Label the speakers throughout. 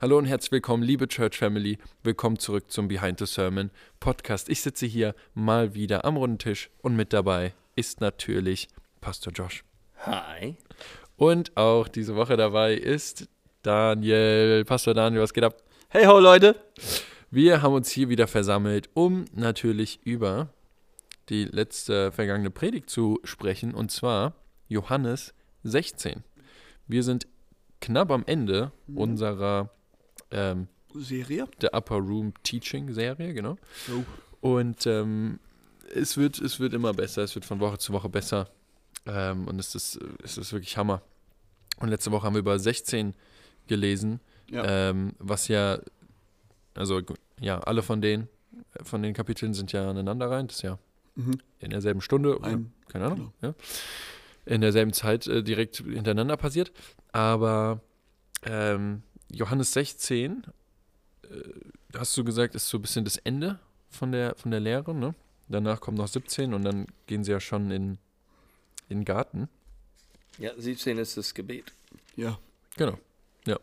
Speaker 1: Hallo und herzlich willkommen, liebe Church Family. Willkommen zurück zum Behind the Sermon Podcast. Ich sitze hier mal wieder am runden Tisch und mit dabei ist natürlich Pastor Josh.
Speaker 2: Hi.
Speaker 1: Und auch diese Woche dabei ist Daniel. Pastor Daniel, was geht ab?
Speaker 2: Hey ho, Leute.
Speaker 1: Wir haben uns hier wieder versammelt, um natürlich über die letzte vergangene Predigt zu sprechen, und zwar Johannes 16. Wir sind knapp am Ende
Speaker 2: Mhm.
Speaker 1: unserer ähm,
Speaker 3: Serie?
Speaker 1: der Upper Room Teaching Serie, genau.
Speaker 3: Oh.
Speaker 1: Und ähm, es, wird, es wird immer besser, es wird von Woche zu Woche besser. Ähm, und es ist, es ist wirklich Hammer. Und letzte Woche haben wir über 16 gelesen,
Speaker 3: Ja.
Speaker 1: ähm, was ja, also ja, alle von denen, von den Kapiteln sind ja aneinander rein, das ist ja
Speaker 3: Mhm.
Speaker 1: in derselben Stunde, oder,
Speaker 3: Ein,
Speaker 1: keine Ahnung, ja, in derselben Zeit äh, direkt hintereinander passiert. Aber ähm, Johannes 16, äh, hast du gesagt, ist so ein bisschen das Ende von der, von der Lehre, ne? Danach kommt noch 17 und dann gehen sie ja schon in, in den Garten.
Speaker 2: Ja, 17 ist das Gebet.
Speaker 3: ja.
Speaker 1: Genau, ja.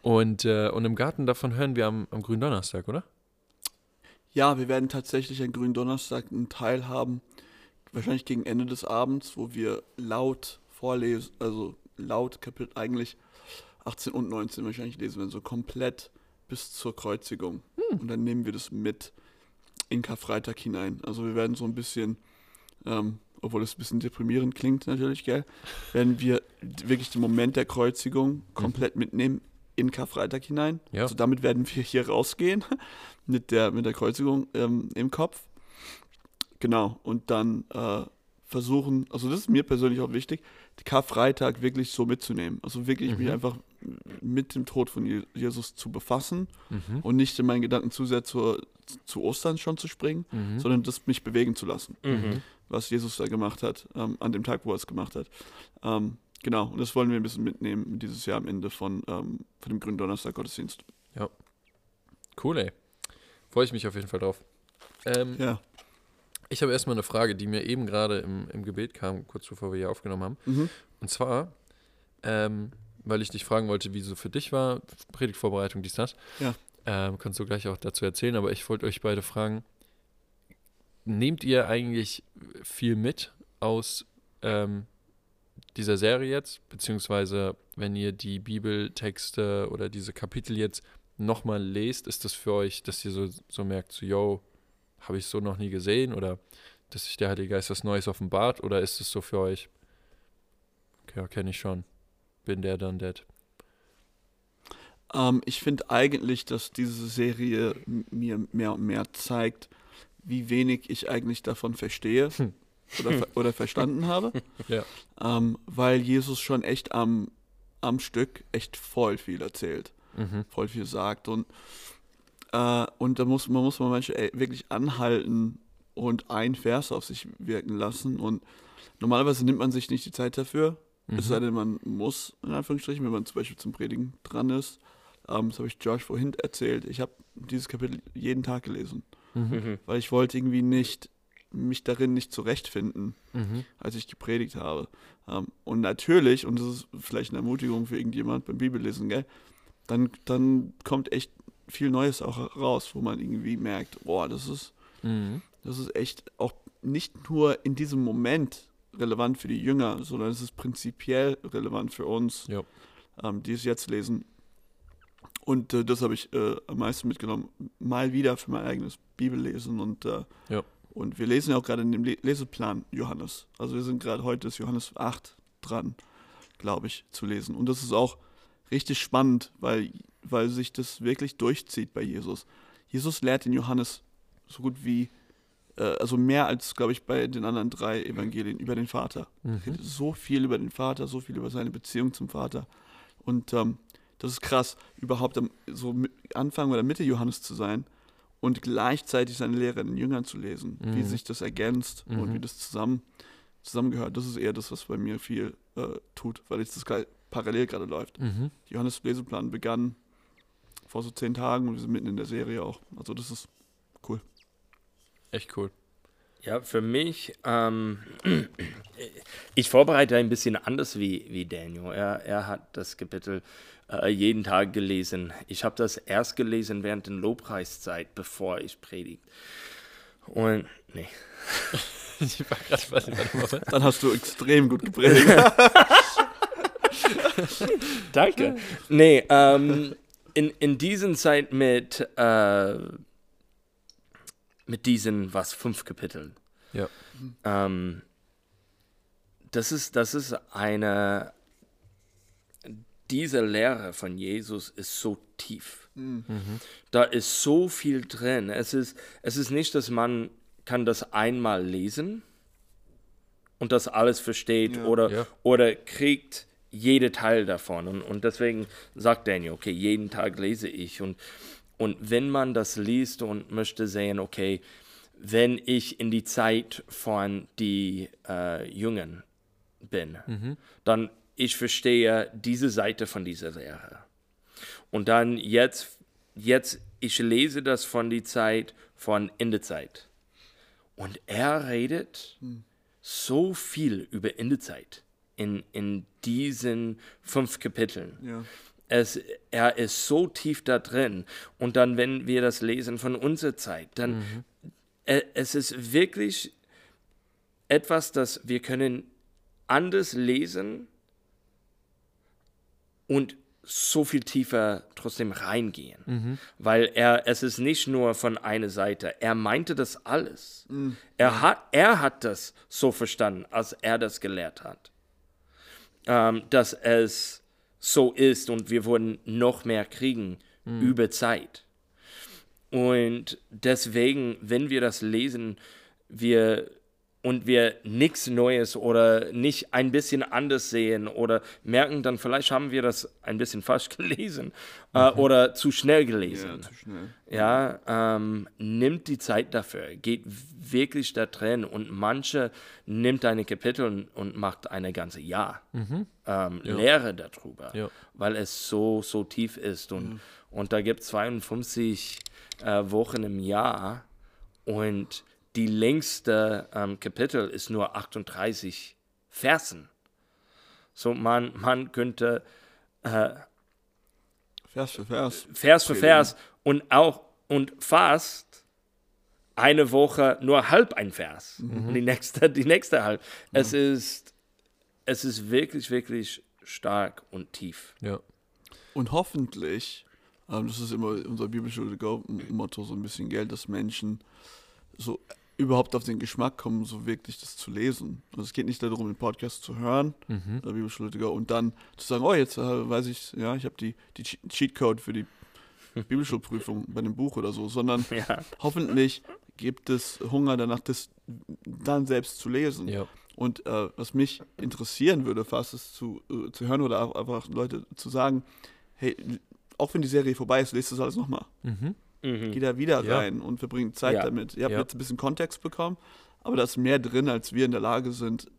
Speaker 1: Und, äh, und im Garten davon hören wir am, am grünen Donnerstag, oder?
Speaker 3: ja, wir werden tatsächlich an grünen Donnerstag einen Teil haben, wahrscheinlich gegen Ende des Abends, wo wir laut vorlesen, also laut Kapitel eigentlich 18 und 19 wahrscheinlich lesen werden, so komplett bis zur Kreuzigung. Und dann nehmen wir das mit in Karfreitag hinein. Also wir werden so ein bisschen, ähm, obwohl es ein bisschen deprimierend klingt natürlich, gell, werden wir wirklich den Moment der Kreuzigung komplett mitnehmen in Karfreitag hinein.
Speaker 1: Ja.
Speaker 3: Also damit werden wir hier rausgehen mit der, mit der Kreuzigung ähm, im Kopf. Genau. Und dann äh, versuchen, also das ist mir persönlich auch wichtig, Karfreitag wirklich so mitzunehmen. Also wirklich mich
Speaker 1: Mhm.
Speaker 3: einfach mit dem Tod von Je- Jesus zu befassen
Speaker 1: Mhm.
Speaker 3: und nicht in meinen Gedanken zu sehr zur, zu Ostern schon zu springen,
Speaker 1: Mhm.
Speaker 3: sondern das mich bewegen zu lassen,
Speaker 2: Mhm.
Speaker 3: was Jesus da gemacht hat, ähm, an dem Tag, wo er es gemacht hat. Ähm, genau, und das wollen wir ein bisschen mitnehmen dieses Jahr am Ende von, ähm, von dem Grünen Donnerstag Gottesdienst.
Speaker 1: Cool, ey. Freue ich mich auf jeden Fall drauf. Ähm,
Speaker 3: Ja.
Speaker 1: Ich habe erstmal eine Frage, die mir eben gerade im, im Gebet kam, kurz bevor wir hier aufgenommen haben.
Speaker 3: Mhm.
Speaker 1: Und zwar, ähm, weil ich dich fragen wollte, wie so für dich war, Predigtvorbereitung, dies, das.
Speaker 3: Ja.
Speaker 1: Ähm, kannst du gleich auch dazu erzählen, aber ich wollte euch beide fragen, nehmt ihr eigentlich viel mit aus ähm, dieser Serie jetzt, beziehungsweise wenn ihr die Bibeltexte oder diese Kapitel jetzt nochmal lest, ist das für euch, dass ihr so, so merkt, so, yo, habe ich so noch nie gesehen oder dass sich der Heilige Geist was Neues offenbart oder ist es so für euch, okay, ja, kenne ich schon, bin der dann dead.
Speaker 3: Ähm, ich finde eigentlich, dass diese Serie mir mehr und mehr zeigt, wie wenig ich eigentlich davon verstehe
Speaker 1: Hm.
Speaker 3: oder, ver oder verstanden habe.
Speaker 1: Ja.
Speaker 3: Ähm, weil Jesus schon echt am, am Stück echt voll viel erzählt,
Speaker 1: Mhm.
Speaker 3: voll viel sagt. Und, äh, und da muss man muss man manchmal ey, wirklich anhalten und ein Vers auf sich wirken lassen. Und normalerweise nimmt man sich nicht die Zeit dafür.
Speaker 1: Mhm.
Speaker 3: Es sei denn, man muss, in Anführungsstrichen, wenn man zum Beispiel zum Predigen dran ist. Ähm, das habe ich Josh vorhin erzählt. Ich habe dieses Kapitel jeden Tag gelesen,
Speaker 1: Mhm.
Speaker 2: Mhm.
Speaker 3: weil ich wollte irgendwie nicht, mich darin nicht zurechtfinden,
Speaker 1: Mhm.
Speaker 3: als ich gepredigt habe. Ähm, und natürlich, und das ist vielleicht eine Ermutigung für irgendjemand beim Bibellesen, gell, dann, dann kommt echt viel Neues auch raus, wo man irgendwie merkt, boah, das ist,
Speaker 1: Mhm.
Speaker 3: das ist echt auch nicht nur in diesem Moment relevant für die Jünger, sondern es ist prinzipiell relevant für uns,
Speaker 1: Ja.
Speaker 3: ähm, die es jetzt lesen. Und äh, das habe ich äh, am meisten mitgenommen. Mal wieder für mein eigenes Bibellesen. Und, äh,
Speaker 1: Ja.
Speaker 3: und wir lesen ja auch gerade in dem Le Leseplan Johannes. Also wir sind gerade heute ist Johannes 8 dran, glaube ich, zu lesen. Und das ist auch richtig spannend, weil, weil sich das wirklich durchzieht bei Jesus. Jesus lehrt in Johannes so gut wie, also mehr als, glaube ich, bei den anderen drei Evangelien über den Vater.
Speaker 1: Mhm.
Speaker 3: redet so viel über den Vater, so viel über seine Beziehung zum Vater. Und ähm, das ist krass, überhaupt am, so Anfang oder Mitte Johannes zu sein und gleichzeitig seine Lehre in den Jüngern zu lesen, wie
Speaker 1: Mhm.
Speaker 3: sich das ergänzt
Speaker 1: Mhm.
Speaker 3: und wie das zusammen, zusammengehört. Das ist eher das, was bei mir viel äh, tut, weil jetzt das parallel gerade läuft.
Speaker 1: Mhm.
Speaker 3: Johannes Leseplan begann vor so zehn Tagen und wir sind mitten in der Serie auch. Also das ist
Speaker 1: Echt cool.
Speaker 2: Ja, für mich, ähm, ich vorbereite ein bisschen anders wie, wie Daniel. Er, er hat das Kapitel äh, jeden Tag gelesen. Ich habe das erst gelesen während der Lobpreiszeit, bevor ich predigt. Und, nee.
Speaker 1: ich war grad, warte, warte, warte.
Speaker 3: Dann hast du extrem gut gepredigt.
Speaker 2: Danke. Nee, ähm, in, in diesen Zeit mit, äh, mit diesen, was, fünf Kapiteln.
Speaker 1: Ja.
Speaker 2: Ähm, das ist, das ist eine, diese Lehre von Jesus ist so tief. Da ist so viel drin. Es ist, es ist nicht, dass man kann das einmal lesen und das alles versteht
Speaker 3: Ja.
Speaker 2: oder,
Speaker 1: Ja.
Speaker 2: oder kriegt jede Teil davon. Und, und deswegen sagt Daniel, okay, jeden Tag lese ich. Und, und wenn man das liest und möchte sehen, okay, wenn ich in die Zeit von die äh, Jungen bin, dann ich verstehe diese Seite von dieser Lehre. Und dann jetzt, jetzt, ich lese das von die Zeit von Endezeit. Und er redet so viel über Endezeit in, in diesen fünf Kapiteln.
Speaker 3: ja.
Speaker 2: Es, er ist so tief da drin. Und dann, wenn wir das lesen von unserer Zeit, dann äh, es ist wirklich etwas, das wir können anders lesen und so viel tiefer trotzdem reingehen. Weil er, es ist nicht nur von einer Seite. Er meinte das alles. Er, hat, er hat das so verstanden, als er das gelehrt hat. Ähm, dass es so ist und wir wollen noch mehr kriegen über Zeit. Und deswegen, wenn wir das lesen, wir und wir nichts Neues oder nicht ein bisschen anders sehen oder merken, dann vielleicht haben wir das ein bisschen falsch gelesen äh, oder zu schnell
Speaker 3: ja,
Speaker 2: gelesen.
Speaker 3: zu schnell.
Speaker 2: Ja, ähm, nimmt die Zeit dafür, geht wirklich da drin und manche nimmt eine Kapitel und, und macht eine ganze Jahr ähm, Lehre darüber,
Speaker 1: Ja.
Speaker 2: weil es so, so tief ist und, und da gibt es 52 äh, Wochen im Jahr und die längste ähm, Kapitel ist nur 38 Versen. So man, man könnte
Speaker 3: Vers für Vers.
Speaker 2: Vers für
Speaker 3: Predigen.
Speaker 2: Vers und auch und fast eine Woche nur halb ein Vers. Und die nächste, die nächste halb. Es ist, es ist wirklich, wirklich stark und tief.
Speaker 1: Ja.
Speaker 3: Und hoffentlich, ähm, das ist immer unser Bibelschule-Motto, so ein bisschen Geld, dass Menschen so überhaupt auf den Geschmack kommen, so wirklich das zu lesen. Also es geht nicht darum, den Podcast zu hören,
Speaker 1: Mhm.
Speaker 3: to go, und dann zu sagen, oh, jetzt äh, weiß ich, ja, ich habe die, die Che- Cheatcode für die Bibelschulprüfung bei dem Buch oder so, sondern
Speaker 2: Ja,
Speaker 3: hoffentlich gibt es Hunger danach, das dann selbst zu lesen.
Speaker 1: Ja.
Speaker 3: Und äh, was mich interessieren würde, fast ist zu, äh, zu hören oder auch einfach Leute zu sagen, hey, auch wenn die Serie vorbei ist, lest das alles nochmal.
Speaker 1: Mhm.
Speaker 2: Mhm.
Speaker 3: Geh da wieder
Speaker 1: Ja.
Speaker 3: rein und verbringt Zeit
Speaker 2: Ja.
Speaker 3: damit. Ihr habt
Speaker 1: Ja.
Speaker 3: jetzt ein bisschen Kontext bekommen, aber da ist mehr drin, als wir in der Lage sind,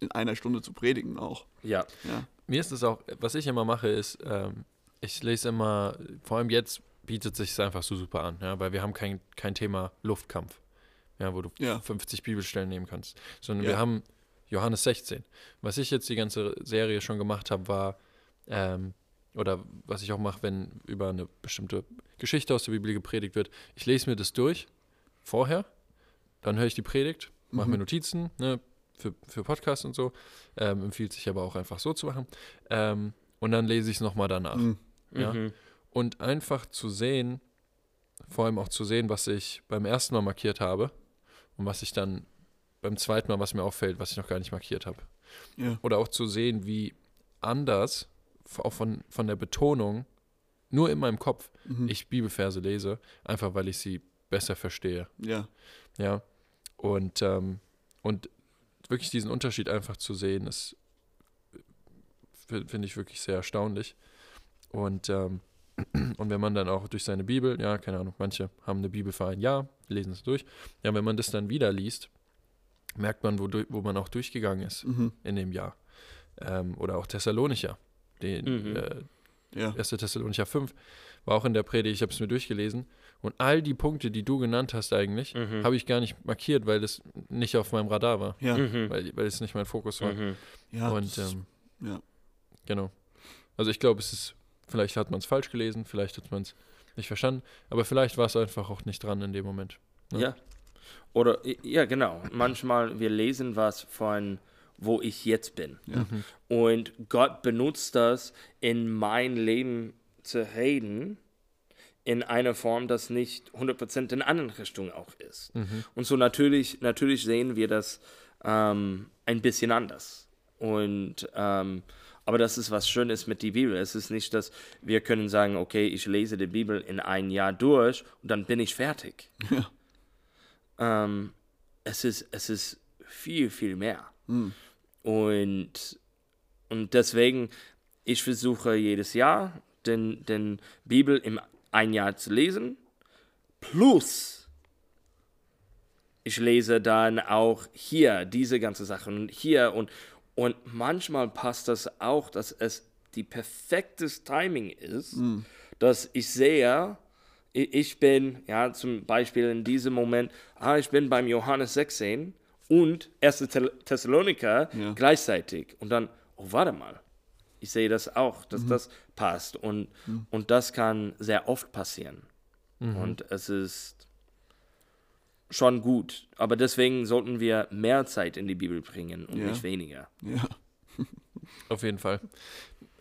Speaker 3: in einer Stunde zu predigen auch.
Speaker 2: ja,
Speaker 3: Ja.
Speaker 1: Mir ist es auch, was ich immer mache, ist, ähm, ich lese immer, vor allem jetzt bietet sich es einfach so super an, ja, weil wir haben kein, kein Thema Luftkampf, ja, wo du
Speaker 3: Ja.
Speaker 1: 50 Bibelstellen nehmen kannst, sondern
Speaker 3: Ja.
Speaker 1: wir haben Johannes 16. Was ich jetzt die ganze Serie schon gemacht habe, war, ähm, oder was ich auch mache, wenn über eine bestimmte Geschichte aus der Bibel gepredigt wird, ich lese mir das durch vorher, dann höre ich die Predigt, mache
Speaker 3: Mhm.
Speaker 1: mir Notizen, ne, für, für Podcasts und so. Ähm, empfiehlt sich aber auch einfach so zu machen. Ähm, und dann lese ich es nochmal danach.
Speaker 3: Mhm.
Speaker 1: Ja.
Speaker 2: Mhm.
Speaker 1: Und einfach zu sehen, vor allem auch zu sehen, was ich beim ersten Mal markiert habe und was ich dann beim zweiten Mal, was mir auffällt, was ich noch gar nicht markiert habe.
Speaker 3: Ja.
Speaker 1: Oder auch zu sehen, wie anders, auch von, von der Betonung, nur in meinem Kopf,
Speaker 3: Mhm.
Speaker 1: ich Bibelverse lese, einfach weil ich sie besser verstehe.
Speaker 3: ja.
Speaker 1: Ja. Und, ähm, und wirklich diesen Unterschied einfach zu sehen, ist, fi- finde ich wirklich sehr erstaunlich. Und, ähm, und wenn man dann auch durch seine Bibel, ja, keine Ahnung, manche haben eine Bibel für ein Jahr, lesen es durch. Ja, wenn man das dann wieder liest, merkt man, wo, wo man auch durchgegangen ist
Speaker 3: Mhm.
Speaker 1: in dem Jahr. Ähm, oder auch Thessalonicher, den
Speaker 2: Mhm.
Speaker 1: äh,
Speaker 3: Ja.
Speaker 1: 1. Thessalonicher 5, war auch in der Predigt, ich habe es mir durchgelesen. Und all die Punkte, die du genannt hast eigentlich,
Speaker 2: Mhm.
Speaker 1: habe ich gar nicht markiert, weil das nicht auf meinem Radar war.
Speaker 3: Ja,
Speaker 2: Mhm.
Speaker 1: Weil, weil es nicht mein Fokus war.
Speaker 2: Mhm.
Speaker 3: ja.
Speaker 1: Und
Speaker 3: das ist-
Speaker 1: ähm,
Speaker 3: ja.
Speaker 1: genau. Also ich glaube, es ist, vielleicht hat man es falsch gelesen, vielleicht hat man es nicht verstanden, aber vielleicht war es einfach auch nicht dran in dem Moment. Ja.
Speaker 2: Ja. Oder, ja, genau. Manchmal, wir lesen was von, wo ich jetzt bin.
Speaker 3: Ja.
Speaker 1: Mhm.
Speaker 2: Und Gott benutzt das, in mein Leben zu reden, in einer Form, das nicht 100% in anderen Richtungen auch ist.
Speaker 1: Mhm.
Speaker 2: Und so natürlich, natürlich sehen wir das ähm, ein bisschen anders. Und ähm, aber das ist was Schönes mit der Bibel. Es ist nicht, dass wir können sagen, okay, ich lese die Bibel in ein Jahr durch und dann bin ich fertig.
Speaker 3: Ja.
Speaker 2: Ähm, es ist es ist viel viel mehr.
Speaker 3: Hm.
Speaker 2: Und und deswegen ich versuche jedes Jahr den den Bibel im ein Jahr zu lesen. Plus ich lese dann auch hier diese ganze Sachen und hier. Und, und manchmal passt das auch, dass es die perfektes Timing ist, dass ich sehe, ich bin, ja, zum Beispiel in diesem Moment, ah, ich bin beim Johannes 16 und 1. Thel- Thessaloniker
Speaker 3: Ja.
Speaker 2: gleichzeitig und dann, oh, warte mal, ich sehe das auch, dass das passt und, und das kann sehr oft passieren. Und es ist schon gut. Aber deswegen sollten wir mehr Zeit in die Bibel bringen und
Speaker 3: Ja.
Speaker 2: nicht weniger.
Speaker 3: Ja.
Speaker 1: Auf jeden Fall.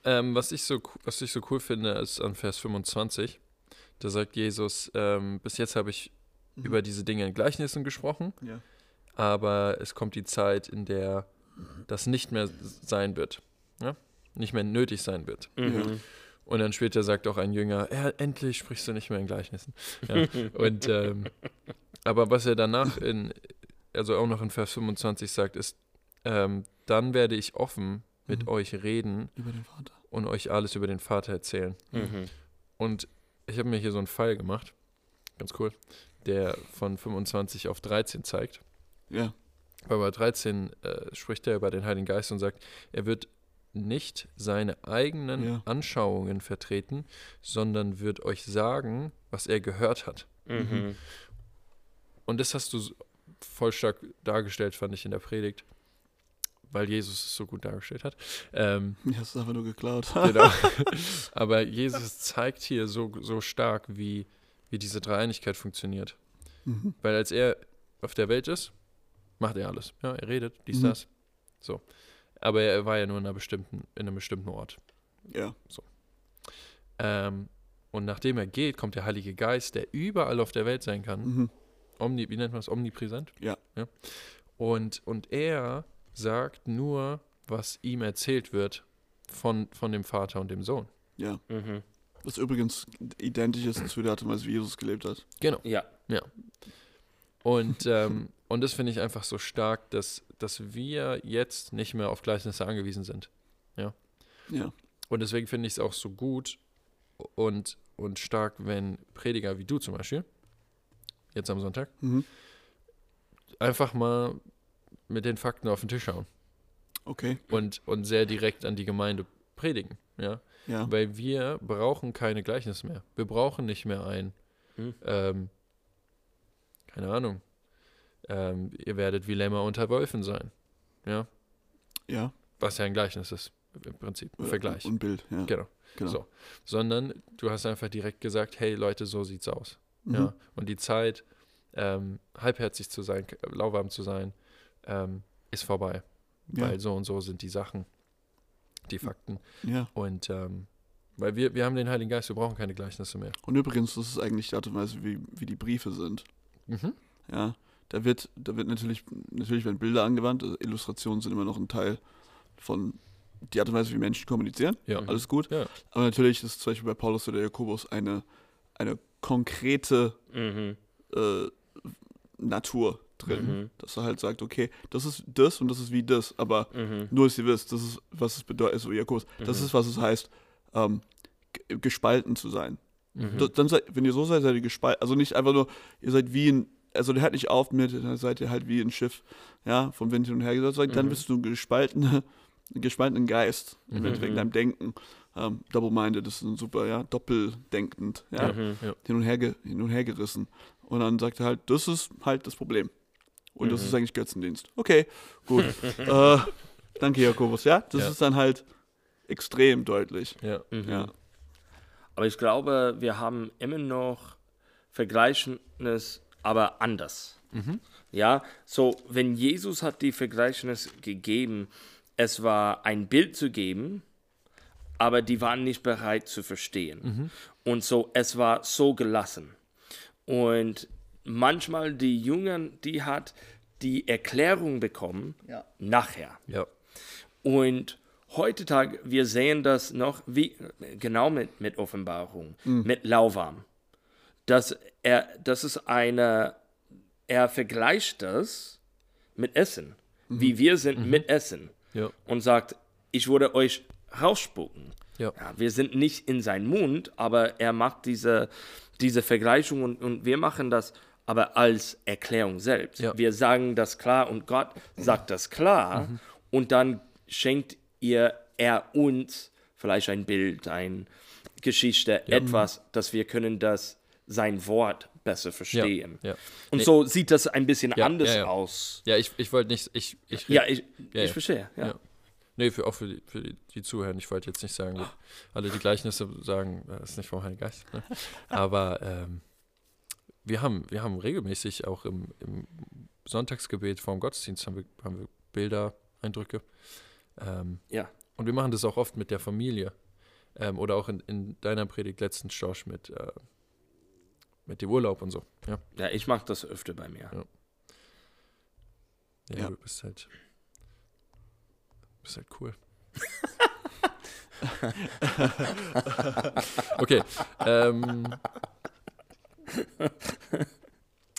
Speaker 1: Ähm, was, ich so, co- was ich so cool finde, ist an Vers 25. Da sagt Jesus, ähm, bis jetzt habe ich über diese Dinge in Gleichnissen gesprochen,
Speaker 3: Ja.
Speaker 1: Aber es kommt die Zeit, in der das nicht mehr sein wird. Ja? Nicht mehr nötig sein wird.
Speaker 2: Mhm.
Speaker 1: Und dann später sagt auch ein Jünger, ja, endlich sprichst du nicht mehr in Gleichnissen. Ja. Und ähm, aber was er danach in, also auch noch in Vers 25 sagt, ist, ähm, dann werde ich offen mit
Speaker 3: Mhm.
Speaker 1: euch reden
Speaker 3: Über den Vater.
Speaker 1: und euch alles über den Vater erzählen.
Speaker 2: Mhm.
Speaker 1: Und ich habe mir hier so einen Pfeil gemacht, ganz cool, der von 25 auf 13 zeigt.
Speaker 3: Ja.
Speaker 1: Weil bei 13 äh, spricht er über den Heiligen Geist und sagt, er wird nicht seine eigenen
Speaker 3: Ja.
Speaker 1: Anschauungen vertreten, sondern wird euch sagen, was er gehört hat.
Speaker 2: Mhm.
Speaker 1: Und das hast du voll stark dargestellt, fand ich in der Predigt, weil Jesus es so gut dargestellt hat. Ähm,
Speaker 3: Ja, ist einfach nur geklaut.
Speaker 1: genau. Aber Jesus zeigt hier so, so stark, wie, wie diese Dreieinigkeit funktioniert.
Speaker 3: Mhm.
Speaker 1: Weil als er auf der Welt ist, macht er alles. Ja, er redet, dies,
Speaker 3: Mhm.
Speaker 1: das. So. Aber er war ja nur in, einer bestimmten, in einem bestimmten Ort.
Speaker 3: Ja.
Speaker 1: Ähm, und nachdem er geht, kommt der Heilige Geist, der überall auf der Welt sein kann.
Speaker 3: Mhm.
Speaker 1: Omni, wie nennt man das? Omnipräsent?
Speaker 3: Ja.
Speaker 1: ja. Und, und er sagt nur, was ihm erzählt wird von, von dem Vater und dem Sohn.
Speaker 3: Ja.
Speaker 2: Mhm.
Speaker 3: Was übrigens identisch ist zu der Art und Weise, wie Jesus gelebt hat.
Speaker 1: Genau.
Speaker 2: Ja.
Speaker 1: Und, ähm, und das finde ich einfach so stark, dass, dass wir jetzt nicht mehr auf Gleichnisse angewiesen sind.
Speaker 3: Ja.
Speaker 1: Und deswegen finde ich es auch so gut und, und stark, wenn Prediger wie du zum Beispiel, jetzt am Sonntag,
Speaker 3: Mhm.
Speaker 1: einfach mal mit den Fakten auf den Tisch schauen
Speaker 3: Okay.
Speaker 1: und, und sehr direkt an die Gemeinde predigen. Ja?
Speaker 3: Ja.
Speaker 1: Weil wir brauchen keine Gleichnisse mehr. Wir brauchen nicht mehr ein,
Speaker 2: Hm.
Speaker 1: ähm, keine Ahnung, ähm, ihr werdet wie Lämmer unter Wölfen sein. Ja,
Speaker 3: Ja.
Speaker 1: was ja ein Gleichnis ist, im Prinzip, ein
Speaker 3: Äh,
Speaker 1: Vergleich.
Speaker 3: Und Bild, ja.
Speaker 1: Genau.
Speaker 3: Genau.
Speaker 1: So. Sondern du hast einfach direkt gesagt, hey Leute, so sieht's aus.
Speaker 3: Mhm.
Speaker 1: Ja. Und die Zeit, ähm, halbherzig zu sein, k- lauwarm zu sein, ähm, ist vorbei.
Speaker 3: Ja.
Speaker 1: Weil so und so sind die Sachen, die Fakten.
Speaker 3: ja.
Speaker 1: Und ähm, weil wir, wir haben den Heiligen Geist, wir brauchen keine Gleichnisse mehr.
Speaker 3: Und übrigens, das ist eigentlich die Art und Weise, wie, wie die Briefe sind.
Speaker 1: Mhm.
Speaker 3: Ja. Da wird, da wird natürlich, natürlich werden Bilder angewandt, also Illustrationen sind immer noch ein Teil von die Art und Weise, wie Menschen kommunizieren.
Speaker 1: Ja.
Speaker 3: Alles gut.
Speaker 1: Ja.
Speaker 3: Aber natürlich ist zum Beispiel bei Paulus oder Jakobus eine, eine konkrete
Speaker 2: Mhm.
Speaker 3: äh, Natur drin.
Speaker 2: Mhm.
Speaker 3: Dass er halt sagt, okay, das ist das und das ist wie das, aber
Speaker 2: Mhm.
Speaker 3: nur, dass ihr wisst, das ist, was es bedeutet, so Jakobus, das
Speaker 2: Mhm.
Speaker 3: ist, was es heißt, ähm, gespalten zu sein.
Speaker 1: Mhm.
Speaker 3: Da- Dann seid, wenn ihr so seid, seid ihr gespalten. Also nicht einfach nur, ihr seid wie ein, also der hört nicht auf mit, dann seid ihr halt wie ein Schiff, ja, vom Wind hin und her gesagt, dann
Speaker 2: Mhm.
Speaker 3: bist du eine gespaltene einen gespaltenen Geist, im Endeffekt in deinem Denken. Ähm, Double-minded ist ein super, ja, doppeldenkend, ja,
Speaker 1: Ja.
Speaker 3: hin, und her hin und her gerissen. Und dann sagt er halt, das ist halt das Problem. Und das ist eigentlich Götzendienst. Okay, gut. äh, danke, Jakobus, ja. Das
Speaker 1: Ja.
Speaker 3: ist dann halt extrem deutlich.
Speaker 1: Ja.
Speaker 3: Ja.
Speaker 2: Aber ich glaube, wir haben immer noch Vergleichendes, aber anders. Ja, so, wenn Jesus hat die Vergleichnis gegeben, es war ein Bild zu geben, aber die waren nicht bereit zu verstehen. Und so, es war so gelassen. Und manchmal die Jüngern, die hat die Erklärung bekommen
Speaker 3: Ja.
Speaker 2: nachher.
Speaker 1: Ja.
Speaker 2: Und heutzutage, wir sehen das noch wie genau mit, mit Offenbarung, mit Lauwarm. Dass er, das ist eine, er vergleicht das mit Essen, wie wir sind mit Essen
Speaker 1: Ja.
Speaker 2: und sagt, ich würde euch rausspucken.
Speaker 1: Ja.
Speaker 2: Ja, wir sind nicht in seinen Mund, aber er macht diese, diese Vergleichung und, und wir machen das aber als Erklärung selbst.
Speaker 1: Ja.
Speaker 2: Wir sagen das klar und Gott sagt das klar und dann schenkt ihr er uns vielleicht ein Bild, eine Geschichte, etwas, dass wir können das sein Wort besser verstehen.
Speaker 1: ja.
Speaker 2: Und
Speaker 1: Nee.
Speaker 2: so sieht das ein bisschen
Speaker 1: Ja,
Speaker 2: anders
Speaker 1: ja, ja.
Speaker 2: aus.
Speaker 1: Ja, ich, ich wollte nicht, ich, ich,
Speaker 2: Ja, ich,
Speaker 1: Ja,
Speaker 2: ich
Speaker 1: ja.
Speaker 2: verstehe. Ja.
Speaker 1: Ja. Nee, für, auch für die, für die, die Zuhörer. Ich wollte jetzt nicht sagen, wir alle die Gleichnisse sagen, das ist nicht vom Heiligen Geist. Ne? Aber ähm, wir, haben, wir haben regelmäßig auch im, im Sonntagsgebet vorm Gottesdienst haben wir, haben wir Bilder, Eindrücke. Ähm,
Speaker 2: ja.
Speaker 1: und wir machen das auch oft mit der Familie. Ähm, oder auch in, in deiner Predigt letztens, Josh, mit, äh, mit dem Urlaub und so. Ja,
Speaker 2: Ja, ich mache das öfter bei mir.
Speaker 1: Ja. ja,
Speaker 3: Ja.
Speaker 1: du bist halt, bist halt cool. okay. Ähm,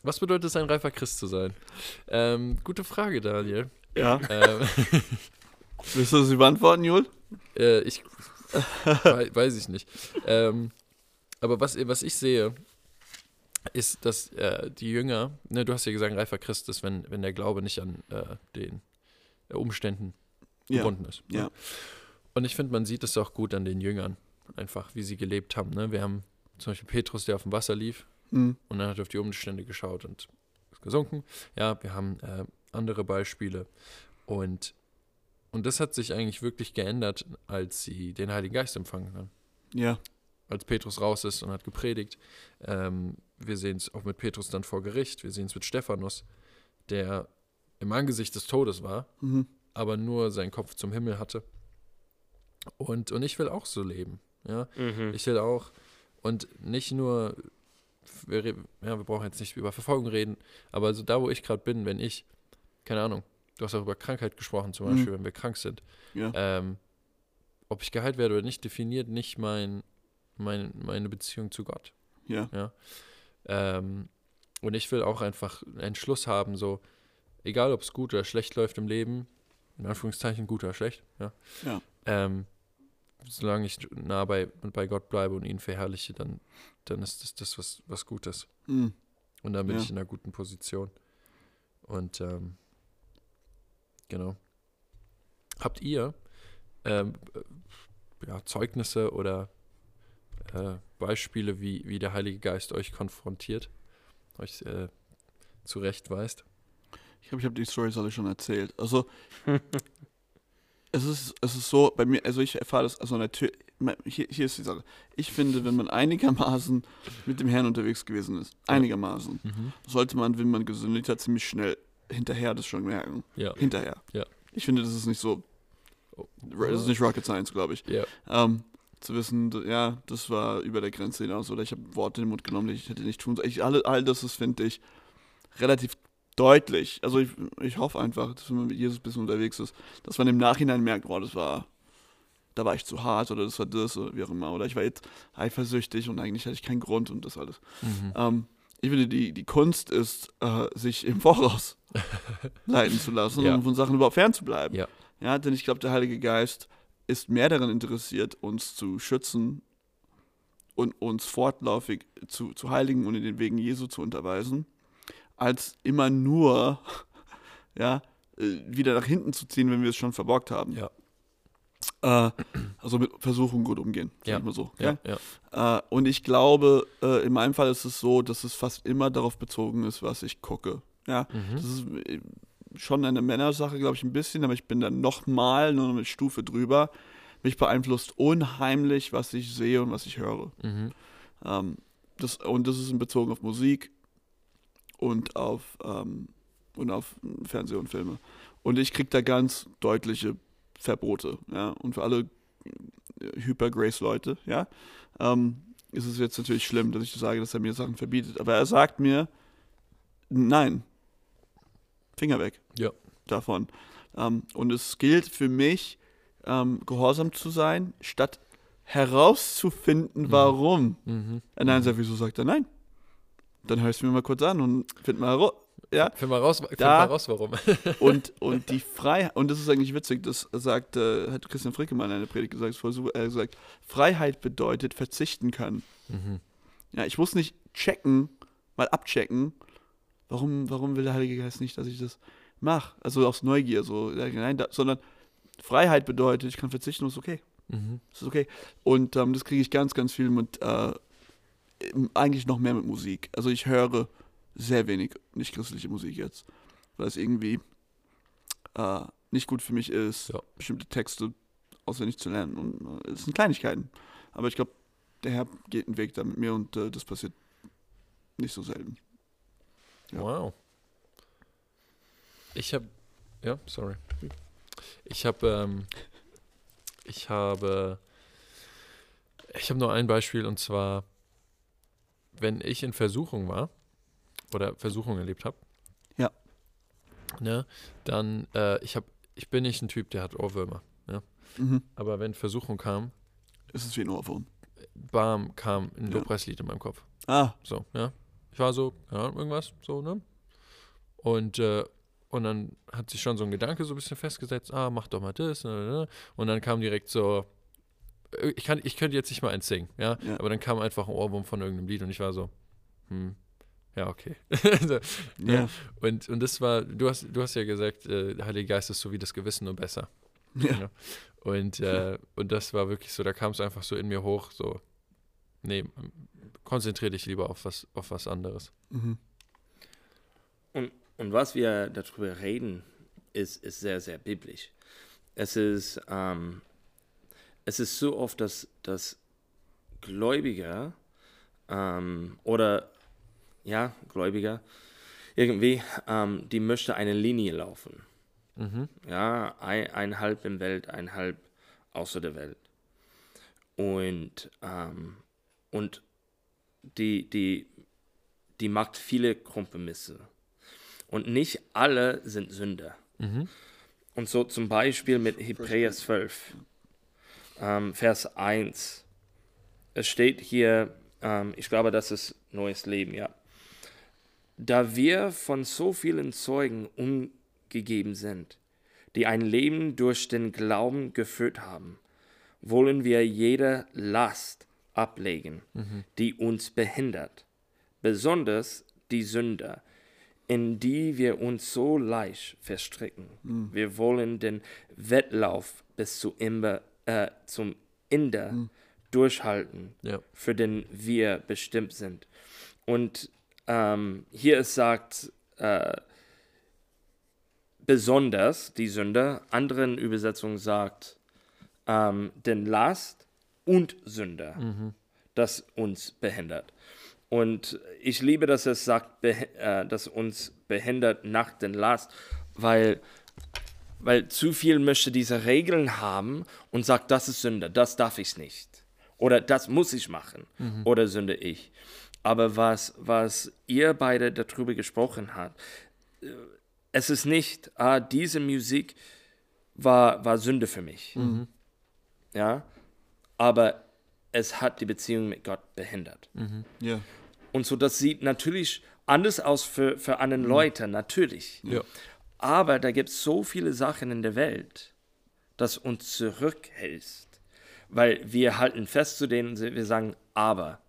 Speaker 1: was bedeutet es, ein reifer Christ zu sein? Ähm, gute Frage, Daniel.
Speaker 3: Ja.
Speaker 1: Ähm,
Speaker 3: Willst du sie beantworten, Jul?
Speaker 1: äh, ich wei- weiß ich nicht. Ähm, aber was, was ich sehe, ist, dass äh, die Jünger, ne, du hast ja gesagt, reifer Christ ist, wenn, wenn der Glaube nicht an äh, den äh, Umständen
Speaker 3: Ja.
Speaker 1: gebunden ist. ne?
Speaker 3: Ja.
Speaker 1: Und ich finde, man sieht es auch gut an den Jüngern, einfach wie sie gelebt haben. Ne? Wir haben zum Beispiel Petrus, der auf dem Wasser lief
Speaker 3: Hm.
Speaker 1: und dann hat er auf die Umstände geschaut und ist gesunken. Ja, wir haben äh, andere Beispiele. Und, und das hat sich eigentlich wirklich geändert, als sie den Heiligen Geist empfangen haben.
Speaker 3: Ja.
Speaker 1: Als Petrus raus ist und hat gepredigt. Ähm, wir sehen es auch mit Petrus dann vor Gericht. Wir sehen es mit Stephanus, der im Angesicht des Todes war,
Speaker 3: Mhm.
Speaker 1: aber nur seinen Kopf zum Himmel hatte. Und, und ich will auch so leben. Ja?
Speaker 2: Mhm.
Speaker 1: Ich will auch, und nicht nur, wir, ja, wir brauchen jetzt nicht über Verfolgung reden, aber so da, wo ich gerade bin, wenn ich, keine Ahnung, du hast auch über Krankheit gesprochen, zum
Speaker 3: Mhm.
Speaker 1: Beispiel, wenn wir krank sind.
Speaker 3: Ja.
Speaker 1: Ähm, ob ich geheilt werde oder nicht, definiert nicht mein, mein, meine Beziehung zu Gott.
Speaker 3: Ja.
Speaker 1: Ähm, und ich will auch einfach einen Entschluss haben, so, egal ob es gut oder schlecht läuft im Leben, in Anführungszeichen gut oder schlecht, ja.
Speaker 3: Ja.
Speaker 1: Ähm, solange ich nah bei, bei Gott bleibe und ihn verherrliche, dann, dann ist das das, was, was Gutes.
Speaker 3: Hm.
Speaker 1: Und dann bin
Speaker 3: Ja.
Speaker 1: ich in einer guten Position. Und ähm, genau. Habt ihr ähm, äh, ja, Zeugnisse oder äh, Beispiele, wie, wie der Heilige Geist euch konfrontiert, euch äh, zurechtweist?
Speaker 3: Ich glaube, ich habe die Stories alle schon erzählt. Also, es ist, es ist so, bei mir, also ich erfahre das, also natürlich, hier, hier ist die Sache. Ich finde, wenn man einigermaßen mit dem Herrn unterwegs gewesen ist, einigermaßen, sollte man, wenn man gesündigt hat, ziemlich schnell hinterher das schon merken.
Speaker 1: Ja.
Speaker 3: Hinterher.
Speaker 1: Ja.
Speaker 3: Ich finde, das ist nicht so,
Speaker 1: Oh.
Speaker 3: das ist nicht Rocket Science, glaube ich.
Speaker 1: Ja.
Speaker 3: Ähm, zu wissen, ja, das war über der Grenze hinaus oder ich habe Worte in den Mund genommen, die ich hätte nicht tun sollen. Ich, alle, all das ist, finde ich, relativ deutlich. Also ich, ich hoffe einfach, dass wenn man mit Jesus ein bisschen unterwegs ist, dass man im Nachhinein merkt, boah, das war, da war ich zu hart oder das war das oder wie auch immer. Oder ich war jetzt eifersüchtig und eigentlich hatte ich keinen Grund und das alles.
Speaker 1: Mhm.
Speaker 3: Ähm, ich finde, die, die Kunst ist, äh, sich im Voraus leiten zu lassen
Speaker 1: Ja.
Speaker 3: und von Sachen überhaupt fernzubleiben.
Speaker 1: Ja.
Speaker 3: Ja, denn ich glaube, der Heilige Geist ist mehr daran interessiert, uns zu schützen und uns fortlaufig zu, zu heiligen und in den Wegen Jesu zu unterweisen, als immer nur ja, äh, wieder nach hinten zu ziehen, wenn wir es schon verbockt haben.
Speaker 1: Ja.
Speaker 3: Äh, also mit Versuchung gut umgehen,
Speaker 1: Ja.
Speaker 3: mal so.
Speaker 1: Ja, ja.
Speaker 3: Äh, und ich glaube, äh, in meinem Fall ist es so, dass es fast immer darauf bezogen ist, was ich gucke. Ja,
Speaker 1: Mhm.
Speaker 3: das ist äh, schon eine Männersache, glaube ich, ein bisschen, aber ich bin dann nochmal nur eine Stufe drüber. Mich beeinflusst unheimlich, was ich sehe und was ich höre.
Speaker 1: Mhm.
Speaker 3: Ähm, das, und das ist in Bezug auf Musik und auf, ähm, und auf Fernseh und Filme. Und ich kriege da ganz deutliche Verbote. Ja? Und für alle äh, Hyper-Grace-Leute, ja, ähm, ist es jetzt natürlich schlimm, dass ich sage, dass er mir Sachen verbietet. Aber er sagt mir, nein, Finger weg
Speaker 1: Ja.
Speaker 3: davon. Ähm, und es gilt für mich, ähm, gehorsam zu sein, statt herauszufinden, warum.
Speaker 1: Mhm.
Speaker 3: Äh, Nein, sagt, wieso sagt er nein? Dann hör ich es mir mal kurz an und find mal heraus. Ja,
Speaker 1: Find mal raus, find
Speaker 3: Da-
Speaker 1: mal raus warum.
Speaker 3: und, und die Freiheit, und das ist eigentlich witzig, das sagt, äh, hat Christian Fricke mal in einer Predigt gesagt, voll er hat gesagt, Freiheit bedeutet verzichten können.
Speaker 1: Mhm.
Speaker 3: Ja, ich muss nicht checken, mal abchecken, warum, warum will der Heilige Geist nicht, dass ich das mache? Also aus Neugier, so, nein, da, sondern Freiheit bedeutet, ich kann verzichten und ist okay.
Speaker 1: Mhm.
Speaker 3: Das ist okay. Und ähm, das kriege ich ganz, ganz viel mit, äh, eigentlich noch mehr mit Musik. Also ich höre sehr wenig nicht christliche Musik jetzt, weil es irgendwie äh, nicht gut für mich ist,
Speaker 1: Ja.
Speaker 3: bestimmte Texte auswendig zu lernen. Und äh, es sind Kleinigkeiten. Aber ich glaube, der Herr geht einen Weg da mit mir und äh, das passiert nicht so selten. Ja.
Speaker 1: Wow. Ich habe, ja, sorry. Ich habe, ähm, ich habe, ich habe nur ein Beispiel und zwar, wenn ich in Versuchung war oder Versuchung erlebt habe.
Speaker 3: Ja.
Speaker 1: Ne, dann, äh, ich habe, ich bin nicht ein Typ, der hat Ohrwürmer.
Speaker 3: Mhm.
Speaker 1: Aber wenn Versuchung kam,
Speaker 3: Es ist wie ein Ohrwurm.
Speaker 1: bam, kam ein
Speaker 3: Ja.
Speaker 1: Lobpreislied in meinem Kopf.
Speaker 3: Ah,
Speaker 1: So, ja. Ich war so, ja, irgendwas, so, ne? Und, äh, und dann hat sich schon so ein Gedanke so ein bisschen festgesetzt, ah, mach doch mal das, ne, ne, ne. Und dann kam direkt so, äh, ich, kann, ich könnte jetzt nicht mal eins singen, ja?
Speaker 3: Ja.
Speaker 1: Aber dann kam einfach ein Ohrwurm von irgendeinem Lied und ich war so, hm, ja, okay. so,
Speaker 3: ja.
Speaker 1: und, und das war, du hast, du hast ja gesagt, äh, der Heilige Geist ist so wie das Gewissen nur besser.
Speaker 3: ja.
Speaker 1: Und, äh, und das war wirklich so, da kam es einfach so in mir hoch, so, nee, konzentrier dich lieber auf was, auf was anderes.
Speaker 3: Mhm.
Speaker 2: Und, und was wir darüber reden, ist, ist sehr, sehr biblisch. Es ist, ähm, es ist so oft, dass, dass Gläubiger ähm, oder ja, Gläubiger irgendwie, ähm, die möchte eine Linie laufen.
Speaker 1: Mhm.
Speaker 2: Ja, ein, ein halb in Welt, ein halb außer der Welt. Und, ähm, und die, die, die macht viele Kompromisse. Und nicht alle sind Sünder.
Speaker 1: Mhm.
Speaker 2: Und so zum Beispiel mit Hebräer 12, ähm, Vers 1. Es steht hier, ähm, ich glaube, das ist neues Leben, ja. Da wir von so vielen Zeugen umgegeben sind, die ein Leben durch den Glauben geführt haben, wollen wir jede Last ablegen, die uns behindert, besonders die Sünder, in die wir uns so leicht verstricken. Wir wollen den Wettlauf bis zu Imber, äh, zum Ende durchhalten,
Speaker 1: Ja.
Speaker 2: für den wir bestimmt sind. Und ähm, hier es sagt, äh, besonders die Sünder, anderen Übersetzungen sagt, ähm, den Last und Sünder, das uns behindert. Und ich liebe, dass es sagt, äh, dass uns behindert nach den Last, weil, weil zu viel möchte diese Regeln haben und sagt, das ist Sünde, das darf ich nicht. Oder das muss ich machen. Oder sünde ich. Aber was, was ihr beide darüber gesprochen habt, äh, es ist nicht, ah, diese Musik war, war Sünde für mich. Ja, aber es hat die Beziehung mit Gott behindert.
Speaker 3: Ja.
Speaker 2: Und so, das sieht natürlich anders aus für, für andere Leute, natürlich.
Speaker 1: Ja.
Speaker 2: Aber da gibt es so viele Sachen in der Welt, das uns zurückhält. Weil wir halten fest zu denen, wir sagen, aber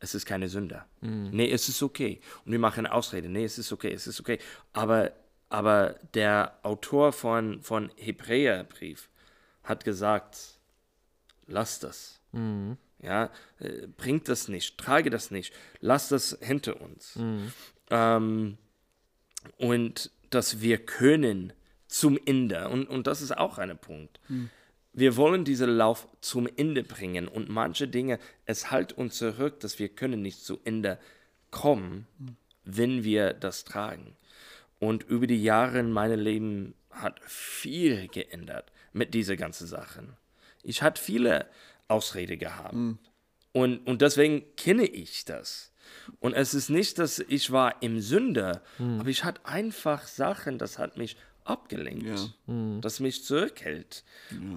Speaker 2: es ist keine Sünde. Nee, es ist okay. Und wir machen eine Ausrede. Nee, es ist okay, es ist okay. Aber, aber der Autor von, von Hebräerbrief hat gesagt, lass das.
Speaker 1: Mhm.
Speaker 2: Ja, äh, bringt das nicht, trage das nicht, lass das hinter uns. Ähm, und dass wir können zum Ende, und, und das ist auch ein Punkt. Wir wollen diesen Lauf zum Ende bringen und manche Dinge, es hält uns zurück, dass wir können nicht zu Ende kommen, wenn wir das tragen. Und über die Jahre in meinem Leben hat viel geändert mit diesen ganzen Sachen. Ich hatte viele Ausrede gehabt. Und, und deswegen kenne ich das. Und es ist nicht, dass ich war im Sünde, aber ich hatte einfach Sachen, das hat mich abgelenkt, das mich zurückhält.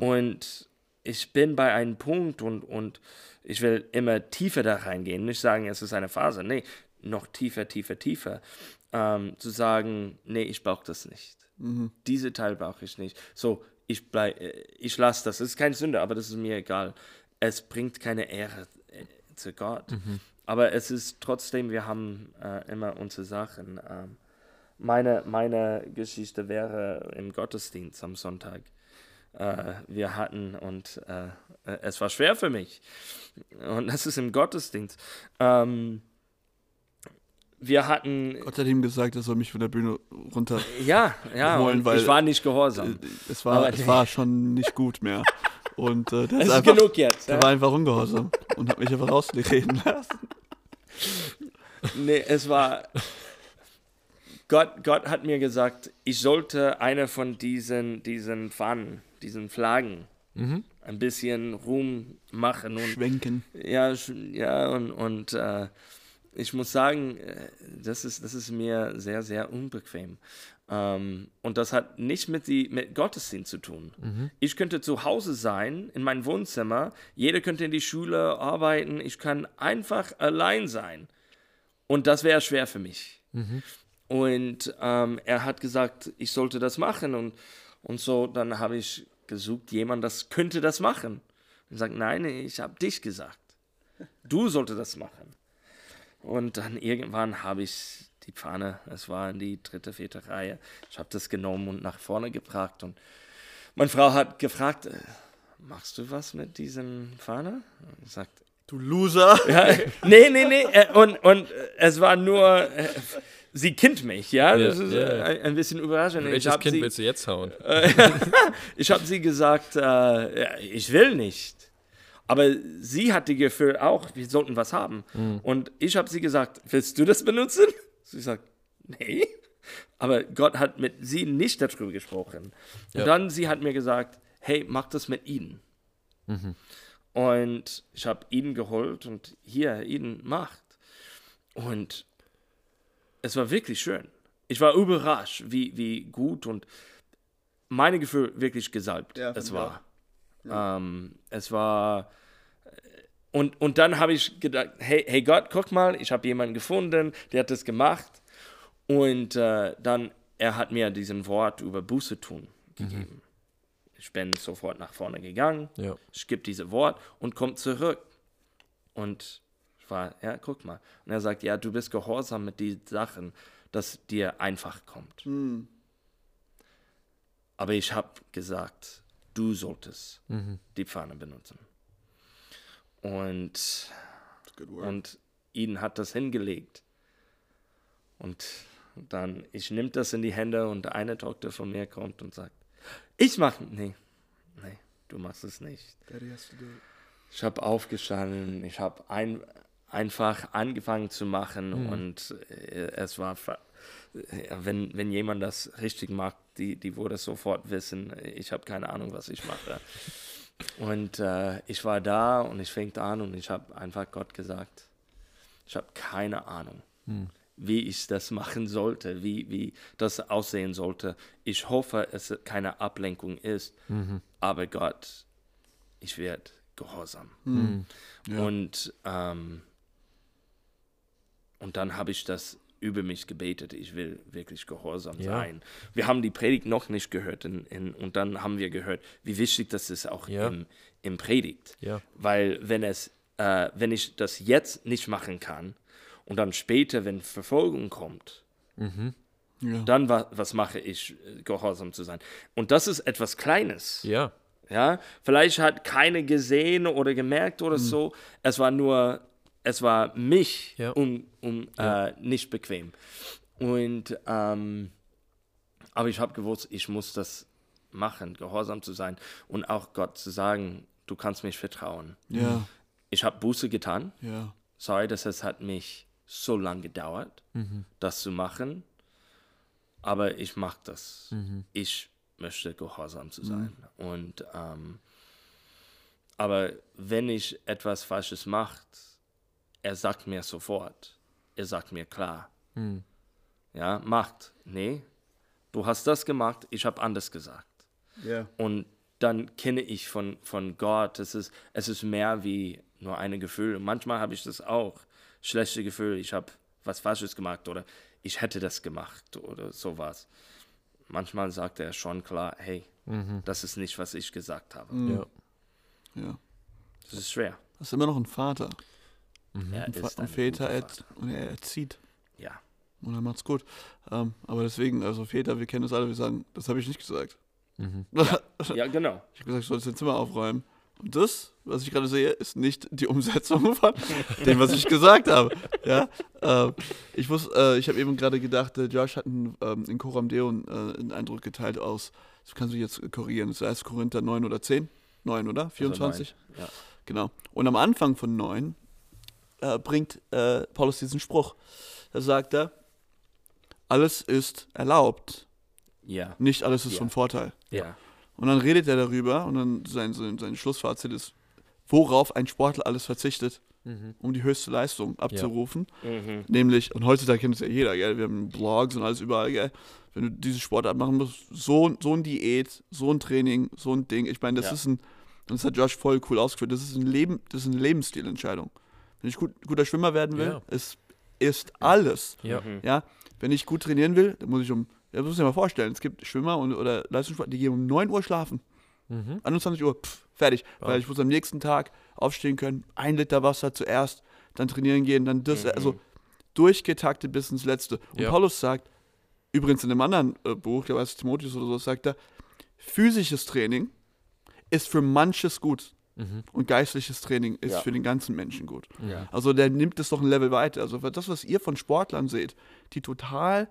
Speaker 2: Und ich bin bei einem Punkt und, und ich will immer tiefer da reingehen, nicht sagen, es ist eine Phase, nee, noch tiefer, tiefer, tiefer, ähm, zu sagen, nee, ich brauche das nicht. Diese Teil brauche ich nicht. So, ich bleib, äh, ich lasse das. Es ist keine Sünde, aber das ist mir egal. Es bringt keine Ehre äh, zu Gott. Aber es ist trotzdem, wir haben äh, immer unsere Sachen. Ähm, meine, meine Geschichte wäre im Gottesdienst am Sonntag. Äh, wir hatten und äh, äh, es war schwer für mich. Und das ist im Gottesdienst. Ähm, wir hatten,
Speaker 3: Gott hat ihm gesagt, er soll mich von der Bühne runter.
Speaker 2: ja, ja,
Speaker 3: Holen, weil-
Speaker 2: ich war nicht gehorsam.
Speaker 3: Äh, Es war,
Speaker 2: Aber
Speaker 3: es
Speaker 2: nee.
Speaker 3: war schon nicht gut mehr. Und äh,
Speaker 2: Es
Speaker 3: ist
Speaker 2: ist
Speaker 3: einfach,
Speaker 2: genug jetzt.
Speaker 3: der
Speaker 2: Ja?
Speaker 3: war einfach ungehorsam und hat mich einfach rausreden lassen.
Speaker 2: Nee, es war. Gott, Gott hat mir gesagt, ich sollte eine von diesen, diesen Fahnen, diesen Flaggen,
Speaker 1: Mhm.
Speaker 2: ein bisschen Ruhm machen und
Speaker 3: Schwenken.
Speaker 2: ja, sch- ja und, und äh, ich muss sagen, äh, das ist, das ist mir sehr, sehr unbequem. Ähm, und das hat nicht mit, die, mit Gottesdienst zu tun. Ich könnte zu Hause sein, in meinem Wohnzimmer, jeder könnte in die Schule arbeiten, ich kann einfach allein sein. Und das wäre schwer für mich. Und ähm, er hat gesagt, ich sollte das machen. Und, und so, dann habe ich gesucht, jemand, das könnte das machen. Und sagt, nein, ich habe dich gesagt. Du solltest das machen. Und dann irgendwann habe ich die Pfanne, es war in die dritte, vierte Reihe, ich habe das genommen und nach vorne gebracht. Und meine Frau hat gefragt, äh, machst du was mit diesen Pfanne? Und ich sagte,
Speaker 3: Du Loser.
Speaker 2: ja, nee, nee, nee. äh, Und, und äh, es war nur, sie kennt mich, ja. Das ist
Speaker 1: ja, ja.
Speaker 2: ein, bisschen überraschend. Ich
Speaker 1: Welches
Speaker 2: habe
Speaker 1: Kind
Speaker 2: sie,
Speaker 1: willst du jetzt hauen?
Speaker 2: ich hab sie gesagt, äh, ich will nicht. Aber sie hat die Gefühl auch, wir sollten was haben. Und ich habe sie gesagt, willst du das benutzen? Sie sagt, nee. Aber Gott hat mit sie nicht darüber gesprochen. Und
Speaker 1: Ja.
Speaker 2: dann sie hat mir gesagt, hey, mach das mit ihnen. Und ich habe ihn geholt und hier, ihn macht. Und es war wirklich schön. Ich war überrascht, wie, wie gut und meine Gefühl wirklich gesalbt
Speaker 3: Ja,
Speaker 2: es
Speaker 3: finde
Speaker 2: Ähm, es war. Und, und dann habe ich gedacht, hey, hey Gott, guck mal, ich habe jemanden gefunden, der hat das gemacht. Und äh, dann, er hat mir diesen Wort über Buße tun gegeben. Ich bin sofort nach vorne gegangen,
Speaker 1: Ja.
Speaker 2: ich gebe diese Wort und komme zurück. Und ich war, ja, guck mal. Und er sagt, ja, du bist gehorsam mit diesen Sachen, dass dir einfach kommt. Aber ich habe gesagt, du solltest die Pfanne benutzen. Und, und ihn hat das hingelegt. Und dann, ich nehme das in die Hände und eine Tochter von mir kommt und sagt, ich mache, nee, nee, du machst es nicht.
Speaker 3: Daddy has to do it.
Speaker 2: Ich habe aufgestanden, ich habe ein, einfach angefangen zu machen und äh, es war, wenn, wenn jemand das richtig macht, die, die würde sofort wissen, ich habe keine Ahnung, was ich mache. Und äh, ich war da und ich fing an und ich habe einfach Gott gesagt, ich habe keine Ahnung, wie ich das machen sollte, wie, wie das aussehen sollte. Ich hoffe, es keine Ablenkung ist, aber Gott, ich werde gehorsam.
Speaker 3: Ja.
Speaker 2: Und, ähm, und dann habe ich das über mich gebetet. Ich will wirklich gehorsam
Speaker 1: Ja.
Speaker 2: sein. Wir haben die Predigt noch nicht gehört in, in, und dann haben wir gehört, wie wichtig das ist auch
Speaker 1: Ja.
Speaker 2: im, im Predigt.
Speaker 1: Ja.
Speaker 2: Weil wenn es, äh, wenn ich das jetzt nicht machen kann und dann später, wenn Verfolgung kommt,
Speaker 3: Ja.
Speaker 2: dann wa was mache ich, äh, gehorsam zu sein. Und das ist etwas Kleines.
Speaker 1: Ja.
Speaker 2: Ja, vielleicht hat keine gesehen oder gemerkt oder so. Es war nur, es war mich
Speaker 1: Ja.
Speaker 2: um, um äh, nicht bequem. Und ähm, aber ich habe gewusst, ich muss das machen, gehorsam zu sein und auch Gott zu sagen, du kannst mich vertrauen.
Speaker 3: Ja,
Speaker 2: Ich habe Buße getan.
Speaker 3: ja.
Speaker 2: Sorry, dass es hat mich so lange gedauert, das zu machen. Aber ich mag das. Ich möchte gehorsam zu sein. Und ähm, aber wenn ich etwas Falsches mache, er sagt mir sofort. Er sagt mir klar. Ja, macht. Nee, du hast das gemacht, ich habe anders gesagt.
Speaker 3: Ja.
Speaker 2: Und dann kenne ich von, von Gott, es ist, es ist mehr wie nur ein Gefühl. Und manchmal habe ich das auch, schlechte Gefühle, ich habe was Falsches gemacht oder ich hätte das gemacht oder sowas. Manchmal sagt er schon klar, hey, das ist nicht, was ich gesagt habe.
Speaker 1: Ja.
Speaker 3: ja.
Speaker 2: Das ist schwer.
Speaker 3: Das ist immer noch ein Vater.
Speaker 2: Er
Speaker 3: Ein, Fa
Speaker 2: ist
Speaker 3: ein Väter er, und er erzieht.
Speaker 2: Ja.
Speaker 3: Und er macht's gut. Ähm, aber deswegen, also Väter, wir kennen das alle, wir sagen, das habe ich nicht gesagt.
Speaker 2: ja, genau.
Speaker 3: Ich habe gesagt, ich soll dein Zimmer aufräumen. Und das, was ich gerade sehe, ist nicht die Umsetzung von dem, was ich gesagt habe. Ja, ähm, ich muss, äh, ich habe eben gerade gedacht, äh, Josh hat einen, ähm, in Coram Deo einen, äh, einen Eindruck geteilt aus, das kannst du jetzt korrigieren, das heißt Korinther 9 oder 10? 9, oder? 24?
Speaker 2: Also nein. Ja.
Speaker 3: Genau. Und am Anfang von 9 äh, bringt äh, Paulus diesen Spruch. Da sagt er, alles ist erlaubt,
Speaker 2: Ja.
Speaker 3: nicht alles ist
Speaker 2: Ja.
Speaker 3: von Vorteil.
Speaker 2: Ja.
Speaker 3: Und dann redet er darüber und dann sein, sein, sein Schlussfazit ist, worauf ein Sportler alles verzichtet, um die höchste Leistung abzurufen.
Speaker 2: Mhm.
Speaker 3: Nämlich, und heutzutage kennt es ja jeder, gell? wir haben Blogs und alles überall, gell? wenn du diese Sportart machen musst, so, so ein Diät, so ein Training, so ein Ding. Ich meine, das
Speaker 2: Ja.
Speaker 3: ist ein, das hat Josh voll cool ausgeführt, das ist, ein Leben, das ist eine Lebensstilentscheidung. Wenn ich gut, guter Schwimmer werden will,
Speaker 1: Ja.
Speaker 3: es ist alles.
Speaker 1: Ja.
Speaker 2: Mhm.
Speaker 3: Ja, wenn ich gut trainieren will, dann muss ich um, ja, muss ich mir mal vorstellen, es gibt Schwimmer und, oder Leistungssport, die gehen um 9 Uhr schlafen.
Speaker 1: Mhm.
Speaker 3: 21 Uhr, pff, fertig.
Speaker 1: Ja.
Speaker 3: Weil ich muss am nächsten Tag aufstehen können, ein Liter Wasser zuerst, dann trainieren gehen, dann das,
Speaker 2: Mhm.
Speaker 3: also durchgetaktet bis ins Letzte. Und
Speaker 1: Ja.
Speaker 3: Paulus sagt, übrigens in einem anderen äh, Buch, der weiß Timotheus oder so, sagt er, physisches Training ist für manches gut
Speaker 1: Mhm.
Speaker 3: und geistliches Training ist
Speaker 2: Ja.
Speaker 3: für den ganzen Menschen gut.
Speaker 2: Ja.
Speaker 3: Also der nimmt es doch ein Level weiter. Also das, was ihr von Sportlern seht, die total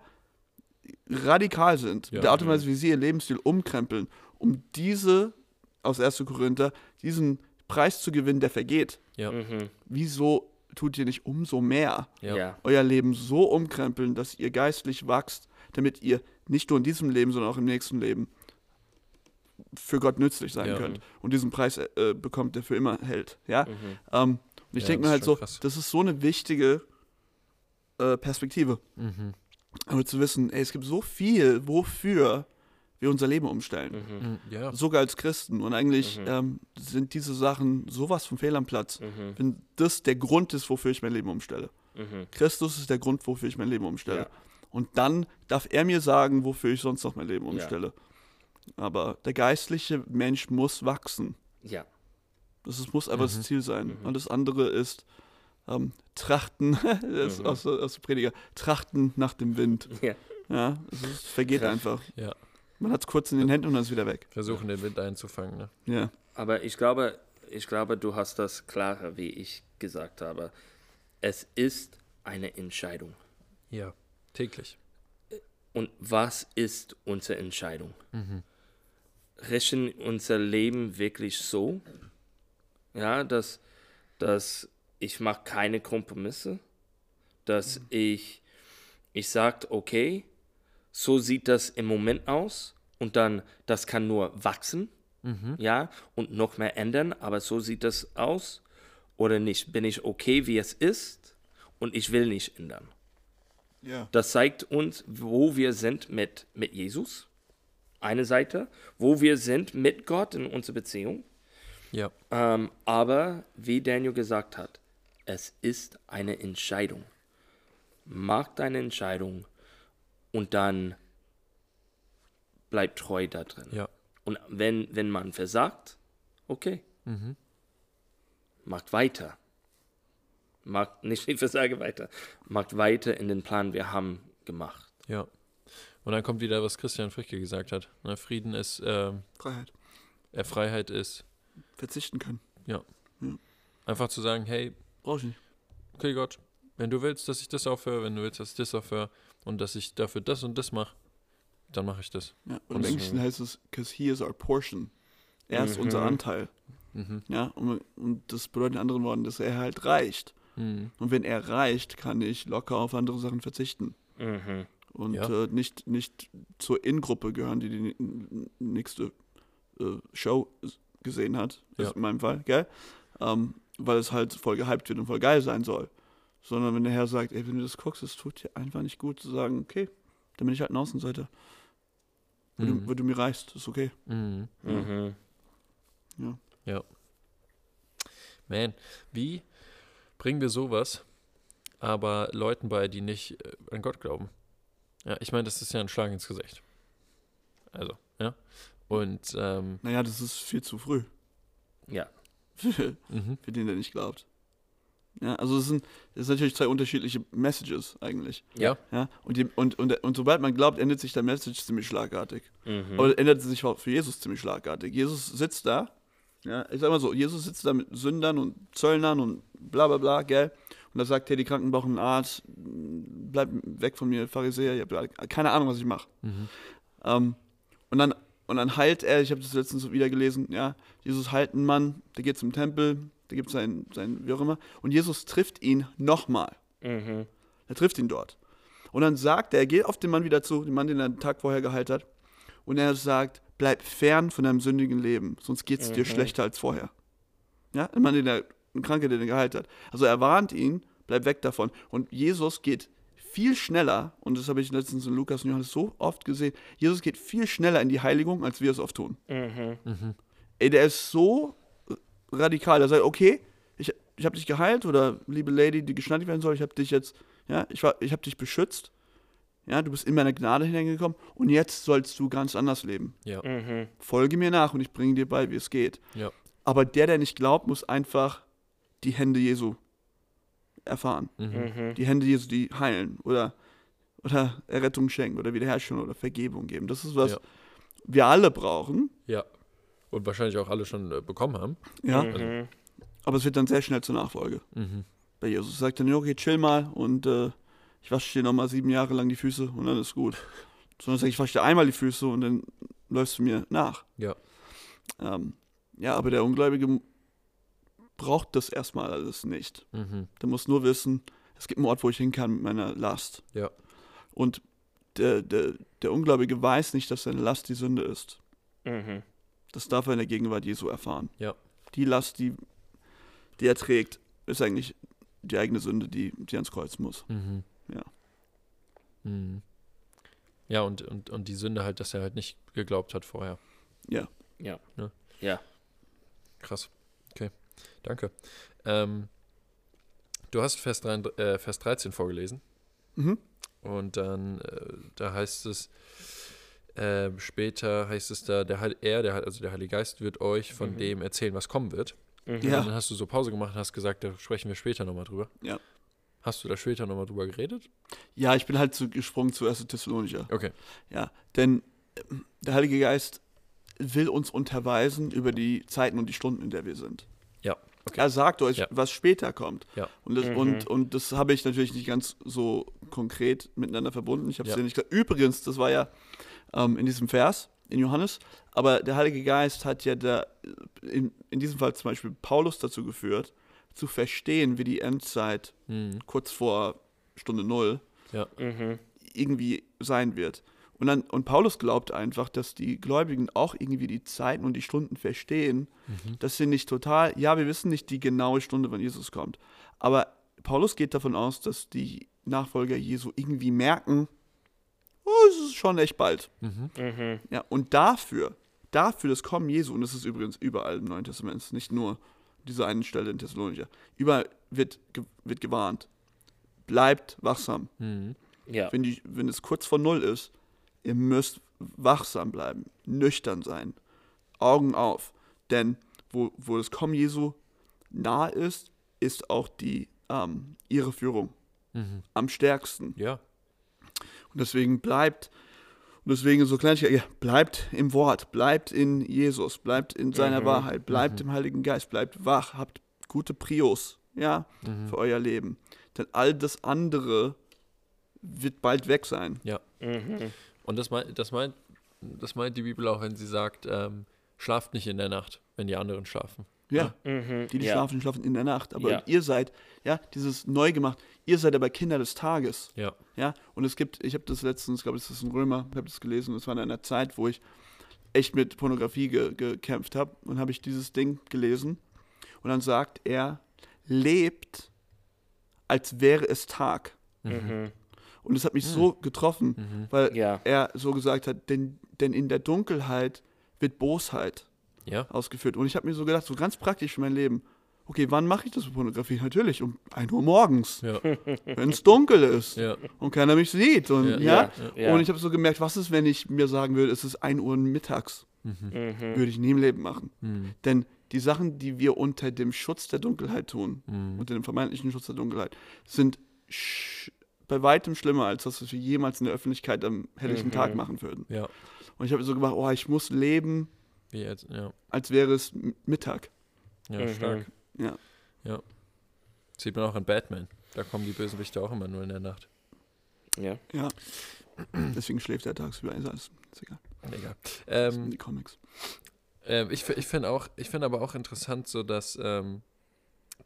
Speaker 3: radikal sind,
Speaker 1: Ja.
Speaker 3: der Art und Weise, wie sie ihr Lebensstil umkrempeln, um diese, aus 1. Korinther, diesen Preis zu gewinnen, der vergeht.
Speaker 1: Ja.
Speaker 2: Mhm.
Speaker 3: Wieso tut ihr nicht umso mehr euer Leben so umkrempeln, dass ihr geistlich wächst, damit ihr nicht nur in diesem Leben, sondern auch im nächsten Leben für Gott nützlich sein
Speaker 1: Ja.
Speaker 3: könnt und diesen Preis äh, bekommt, der für immer hält. Ja?
Speaker 2: Mhm.
Speaker 3: Ähm, und ich
Speaker 1: Ja,
Speaker 3: denke mir halt so,
Speaker 1: krass.
Speaker 3: das ist so eine wichtige äh, Perspektive.
Speaker 1: Mhm.
Speaker 3: Aber zu wissen, ey, es gibt so viel, wofür wir unser Leben umstellen.
Speaker 1: Mhm. Ja.
Speaker 3: Sogar als Christen. Und eigentlich
Speaker 2: Mhm.
Speaker 3: ähm, sind diese Sachen sowas vom Fehl am Platz.
Speaker 2: Mhm.
Speaker 3: Wenn das der Grund ist, wofür ich mein Leben umstelle.
Speaker 2: Mhm.
Speaker 3: Christus ist der Grund, wofür ich mein Leben umstelle.
Speaker 2: Ja.
Speaker 3: Und dann darf er mir sagen, wofür ich sonst noch mein Leben umstelle. Aber der geistliche Mensch muss wachsen.
Speaker 2: Ja.
Speaker 3: Das ist, muss einfach
Speaker 1: Mhm.
Speaker 3: das Ziel sein.
Speaker 2: Mhm.
Speaker 3: Und das andere ist ähm, Trachten, das ist
Speaker 2: Mhm.
Speaker 3: aus, aus der Prediger, Trachten nach dem Wind.
Speaker 2: Ja.
Speaker 3: Ja, es ist, vergeht
Speaker 2: Krass.
Speaker 3: einfach.
Speaker 1: Ja.
Speaker 3: Man hat es kurz in den Händen und dann ist es wieder weg.
Speaker 1: Versuchen, den Wind einzufangen. Ne?
Speaker 3: Ja.
Speaker 2: Aber ich glaube, ich glaube, du hast das klarer, wie ich gesagt habe. Es ist eine Entscheidung.
Speaker 1: Ja. Täglich.
Speaker 2: Und was ist unsere Entscheidung?
Speaker 1: Mhm.
Speaker 2: Richten unser Leben wirklich so, ja, dass, dass ich mache keine Kompromisse, dass ich, ich sage, okay, so sieht das im Moment aus und dann, das kann nur wachsen,
Speaker 1: Mhm.
Speaker 2: ja, und noch mehr ändern, aber so sieht das aus oder nicht. Bin ich okay, wie es ist und ich will nicht ändern.
Speaker 3: Ja.
Speaker 2: Das zeigt uns, wo wir sind mit, mit Jesus, eine Seite, wo wir sind mit Gott in unserer Beziehung.
Speaker 1: Ja.
Speaker 2: Ähm, aber wie Daniel gesagt hat, es ist eine Entscheidung. Mach deine Entscheidung und dann bleib treu da drin.
Speaker 1: Ja.
Speaker 2: Und wenn, wenn man versagt, okay,
Speaker 1: Mhm.
Speaker 2: macht weiter. Macht nicht, ich versage weiter. Macht weiter in den Plan, wir haben gemacht.
Speaker 1: Ja. Und dann kommt wieder, was Christian Fricke gesagt hat. Ne, Frieden ist, ähm,
Speaker 3: Freiheit.
Speaker 1: er Freiheit ist,
Speaker 3: Verzichten können.
Speaker 1: einfach zu sagen, hey,
Speaker 3: Brauche ich nicht.
Speaker 1: okay Gott, wenn du willst, dass ich das aufhöre, wenn du willst, dass ich das aufhöre und dass ich dafür das und das mache, dann mache ich das.
Speaker 3: Ja, und
Speaker 1: Und
Speaker 3: im Englischen
Speaker 1: so-
Speaker 3: heißt es, because he is our portion. Er ist
Speaker 2: Mhm.
Speaker 3: unser Anteil.
Speaker 1: Mhm.
Speaker 3: Ja, und, und das bedeutet in anderen Worten, dass er halt reicht.
Speaker 1: Mhm.
Speaker 3: Und wenn er reicht, kann ich locker auf andere Sachen verzichten.
Speaker 2: Mhm.
Speaker 3: Und
Speaker 1: Ja.
Speaker 3: äh, nicht, nicht zur In-Gruppe gehören, die die nächste äh, Show gesehen hat. Das
Speaker 1: Ja.
Speaker 3: ist in meinem Fall, gell? Ähm, weil es halt voll gehypt wird und voll geil sein soll. Sondern wenn der Herr sagt, ey, wenn du das guckst, es tut dir einfach nicht gut zu sagen, okay, dann bin ich halt ein Außenseiter. Wenn,
Speaker 1: Mhm.
Speaker 3: du, wenn du mir reichst, ist okay.
Speaker 1: Mhm.
Speaker 2: Mhm.
Speaker 1: Man, wie bringen wir sowas aber Leuten bei, die nicht äh, an Gott glauben? Ja, ich meine, das ist ja ein Schlag ins Gesicht. Also, ja. Und, ähm,
Speaker 3: Naja, das ist viel zu früh.
Speaker 2: Ja.
Speaker 3: Für,
Speaker 1: mhm.
Speaker 3: für den, der nicht glaubt. Ja, also es sind, es sind natürlich zwei unterschiedliche Messages eigentlich.
Speaker 1: ja.
Speaker 3: Ja, und, die, und, und, und sobald man glaubt, ändert sich der Message ziemlich schlagartig.
Speaker 2: Mhm.
Speaker 3: Aber ändert sich auch für Jesus ziemlich schlagartig. Jesus sitzt da, ja, ich sag mal so, Jesus sitzt da mit Sündern und Zöllnern und bla bla bla, gell? Und da sagt, hey, die Kranken brauchen einen Arzt, bleib weg von mir, Pharisäer, ihr habt keine Ahnung, was ich mache.
Speaker 1: Mhm.
Speaker 3: Ähm, und, dann, und dann heilt er, ich habe das letztens so wieder gelesen, ja, Jesus heilt einen Mann, der geht zum Tempel, der gibt sein, sein, wie auch immer, und Jesus trifft ihn nochmal.
Speaker 2: Mhm.
Speaker 3: Er trifft ihn dort. Und dann sagt er, er geht auf den Mann wieder zu, den Mann, den er den Tag vorher geheilt hat. Und er sagt, bleib fern von deinem sündigen Leben, sonst geht es dir
Speaker 2: Mhm.
Speaker 3: schlechter als vorher. Ja, ein Mann, den er, ein Kranke, den er geheilt hat. Also er warnt ihn, bleib weg davon. Und Jesus geht viel schneller, und das habe ich letztens in Lukas und Johannes so oft gesehen, Jesus geht viel schneller in die Heiligung, als wir es oft tun.
Speaker 2: Mhm.
Speaker 1: Mhm.
Speaker 3: Ey, der ist so radikal. Er sagt, okay, ich, ich habe dich geheilt oder liebe Lady, die geschneidet werden soll, ich habe dich jetzt, ja, ich, war- ich habe dich beschützt. Ja, du bist in meine Gnade hineingekommen und jetzt sollst du ganz anders leben.
Speaker 1: Ja.
Speaker 2: Mhm.
Speaker 3: Folge mir nach und ich bringe dir bei, wie es geht.
Speaker 1: Ja.
Speaker 3: Aber der, der nicht glaubt, muss einfach die Hände Jesu erfahren.
Speaker 1: Mhm.
Speaker 2: Mhm.
Speaker 3: Die Hände Jesu, die heilen oder, oder Errettung schenken oder Wiederherstellung oder Vergebung geben. Das ist was
Speaker 1: Ja.
Speaker 3: wir alle brauchen.
Speaker 1: Ja. Und wahrscheinlich auch alle schon äh, bekommen haben.
Speaker 3: Ja,
Speaker 2: Mhm.
Speaker 3: aber es wird dann sehr schnell zur Nachfolge.
Speaker 1: Mhm.
Speaker 3: bei Jesus. Sagt dann, okay, chill mal und äh, ich wasche dir nochmal sieben Jahre lang die Füße und dann ist gut. Sondern sag ich, wasche dir einmal die Füße und dann läufst du mir nach.
Speaker 1: Ja.
Speaker 3: Ähm, ja, aber der Ungläubige braucht das erstmal alles nicht.
Speaker 1: Mhm.
Speaker 3: Der muss nur wissen, es gibt einen Ort, wo ich hin kann mit meiner Last.
Speaker 1: Ja.
Speaker 3: Und der, der, der Ungläubige weiß nicht, dass seine Last die Sünde ist.
Speaker 2: Mhm.
Speaker 3: Das darf er in der Gegenwart Jesu erfahren.
Speaker 1: Ja.
Speaker 3: Die Last, die, die er trägt, ist eigentlich die eigene Sünde, die, die ans Kreuz muss.
Speaker 1: Mhm.
Speaker 3: Ja.
Speaker 1: Mhm. Ja, und, und, und die Sünde halt, dass er halt nicht geglaubt hat vorher.
Speaker 3: Ja.
Speaker 2: Ja.
Speaker 1: Ja.
Speaker 2: Ja.
Speaker 1: Krass. Okay. Danke. Ähm, du hast Vers, 3, äh, Vers 13 vorgelesen.
Speaker 3: Mhm.
Speaker 1: Und dann, äh, da heißt es, äh, später heißt es da, der, Heil- er, der, also der Heilige Geist wird euch von
Speaker 2: Mhm.
Speaker 1: dem erzählen, was kommen wird.
Speaker 2: Mhm.
Speaker 3: Ja.
Speaker 1: Und dann hast du so Pause gemacht und hast gesagt, da sprechen wir später nochmal drüber.
Speaker 3: Ja.
Speaker 1: Hast du da später nochmal drüber geredet?
Speaker 3: Ja, ich bin halt zu, gesprungen zu 1. Thessalonicher.
Speaker 1: Okay.
Speaker 3: Ja, denn ähm, der Heilige Geist will uns unterweisen über die Zeiten und die Stunden, in der wir sind.
Speaker 1: Ja, okay.
Speaker 3: Er sagt euch,
Speaker 1: Ja.
Speaker 3: was später kommt.
Speaker 1: Ja.
Speaker 3: Und das,
Speaker 2: Mhm.
Speaker 3: und, und das habe ich natürlich nicht ganz so konkret miteinander verbunden. Ich habe es
Speaker 1: Ja.
Speaker 3: ja. nicht gesagt. Übrigens, das war ja ähm, in diesem Vers in Johannes, aber der Heilige Geist hat ja da in, in diesem Fall zum Beispiel Paulus dazu geführt, zu verstehen, wie die Endzeit
Speaker 1: Mhm.
Speaker 3: kurz vor Stunde Null
Speaker 2: Mhm.
Speaker 3: irgendwie sein wird. Und, dann, und Paulus glaubt einfach, dass die Gläubigen auch irgendwie die Zeiten und die Stunden verstehen,
Speaker 1: Mhm.
Speaker 3: dass sie nicht total, ja, wir wissen nicht die genaue Stunde, wann Jesus kommt. Aber Paulus geht davon aus, dass die Nachfolger Jesu irgendwie merken, oh, es ist schon echt bald.
Speaker 1: Mhm.
Speaker 2: Mhm.
Speaker 3: Ja, und dafür, dafür das Kommen Jesu, und das ist übrigens überall im Neuen Testament, nicht nur diese eine Stelle in Thessalonicher, überall wird, ge- wird gewarnt. Bleibt wachsam.
Speaker 1: Mhm.
Speaker 2: Ja.
Speaker 3: Wenn, die, wenn es kurz vor Null ist, ihr müsst wachsam bleiben, nüchtern sein, Augen auf. Denn wo, wo das Kommen Jesu nahe ist, ist auch die ähm, ihre Führung
Speaker 1: Mhm.
Speaker 3: am stärksten.
Speaker 1: Ja.
Speaker 3: Und deswegen bleibt Und deswegen so Kleinigkeit, ja, bleibt im Wort, bleibt in Jesus, bleibt in seiner
Speaker 2: Mhm.
Speaker 3: Wahrheit, bleibt
Speaker 1: Mhm.
Speaker 3: im Heiligen Geist, bleibt wach, habt gute Prios, ja,
Speaker 1: Mhm.
Speaker 3: für euer Leben. Denn all das andere wird bald weg sein.
Speaker 2: Mhm.
Speaker 1: Und das meint, das meint, das meint die Bibel auch, wenn sie sagt, ähm, schlaft nicht in der Nacht, wenn die anderen schlafen.
Speaker 3: Ja,
Speaker 2: Mhm.
Speaker 3: die, die
Speaker 2: ja.
Speaker 3: schlafen, schlafen in der Nacht. Aber
Speaker 2: Ja.
Speaker 3: ihr seid, ja, dieses neu gemacht, ihr seid aber Kinder des Tages.
Speaker 1: Ja.
Speaker 3: Ja, und es gibt, ich habe das letztens, ich glaube, das ist ein Römer, ich habe das gelesen, das war in einer Zeit, wo ich echt mit Pornografie ge gekämpft habe und habe ich dieses Ding gelesen und dann sagt er, lebt, als wäre es Tag.
Speaker 2: Mhm.
Speaker 3: Und das hat mich so getroffen,
Speaker 1: Mhm.
Speaker 3: weil
Speaker 2: Ja.
Speaker 3: er so gesagt hat, denn, denn in der Dunkelheit wird Bosheit
Speaker 1: Ja.
Speaker 3: ausgeführt. Und ich habe mir so gedacht, so ganz praktisch für mein Leben, okay, wann mache ich das mit Pornografie? Natürlich um 1 Uhr morgens,
Speaker 1: Ja.
Speaker 3: wenn es dunkel ist
Speaker 1: Ja.
Speaker 3: und keiner mich sieht. Und,
Speaker 1: Ja.
Speaker 3: ja,
Speaker 2: Ja. Ja.
Speaker 3: und ich habe so gemerkt, was ist, wenn ich mir sagen würde, es ist 1 Uhr mittags?
Speaker 1: Mhm.
Speaker 2: Mhm.
Speaker 3: Würde ich nie im Leben machen.
Speaker 1: Mhm.
Speaker 3: Denn die Sachen, die wir unter dem Schutz der Dunkelheit tun,
Speaker 1: Mhm.
Speaker 3: unter dem vermeintlichen Schutz der Dunkelheit, sind sch bei weitem schlimmer, als das, was wir jemals in der Öffentlichkeit am helllichen
Speaker 2: Mhm.
Speaker 3: Tag machen würden.
Speaker 1: Ja.
Speaker 3: Und ich habe so gemacht, oh, ich muss leben,
Speaker 1: Wie jetzt, ja.
Speaker 3: als wäre es Mittag.
Speaker 1: Ja,
Speaker 2: Mhm.
Speaker 1: stark.
Speaker 3: Ja.
Speaker 1: Sieht man auch in Batman. Da kommen die Bösewichte auch immer nur in der Nacht.
Speaker 2: Ja.
Speaker 3: Ja. Deswegen schläft er tagsüber. Ist alles. Ist egal.
Speaker 1: Egal.
Speaker 3: Das sind
Speaker 1: Ähm,
Speaker 3: die Comics.
Speaker 1: ähm, ich ich finde auch, ich finde aber auch interessant, so dass, ähm,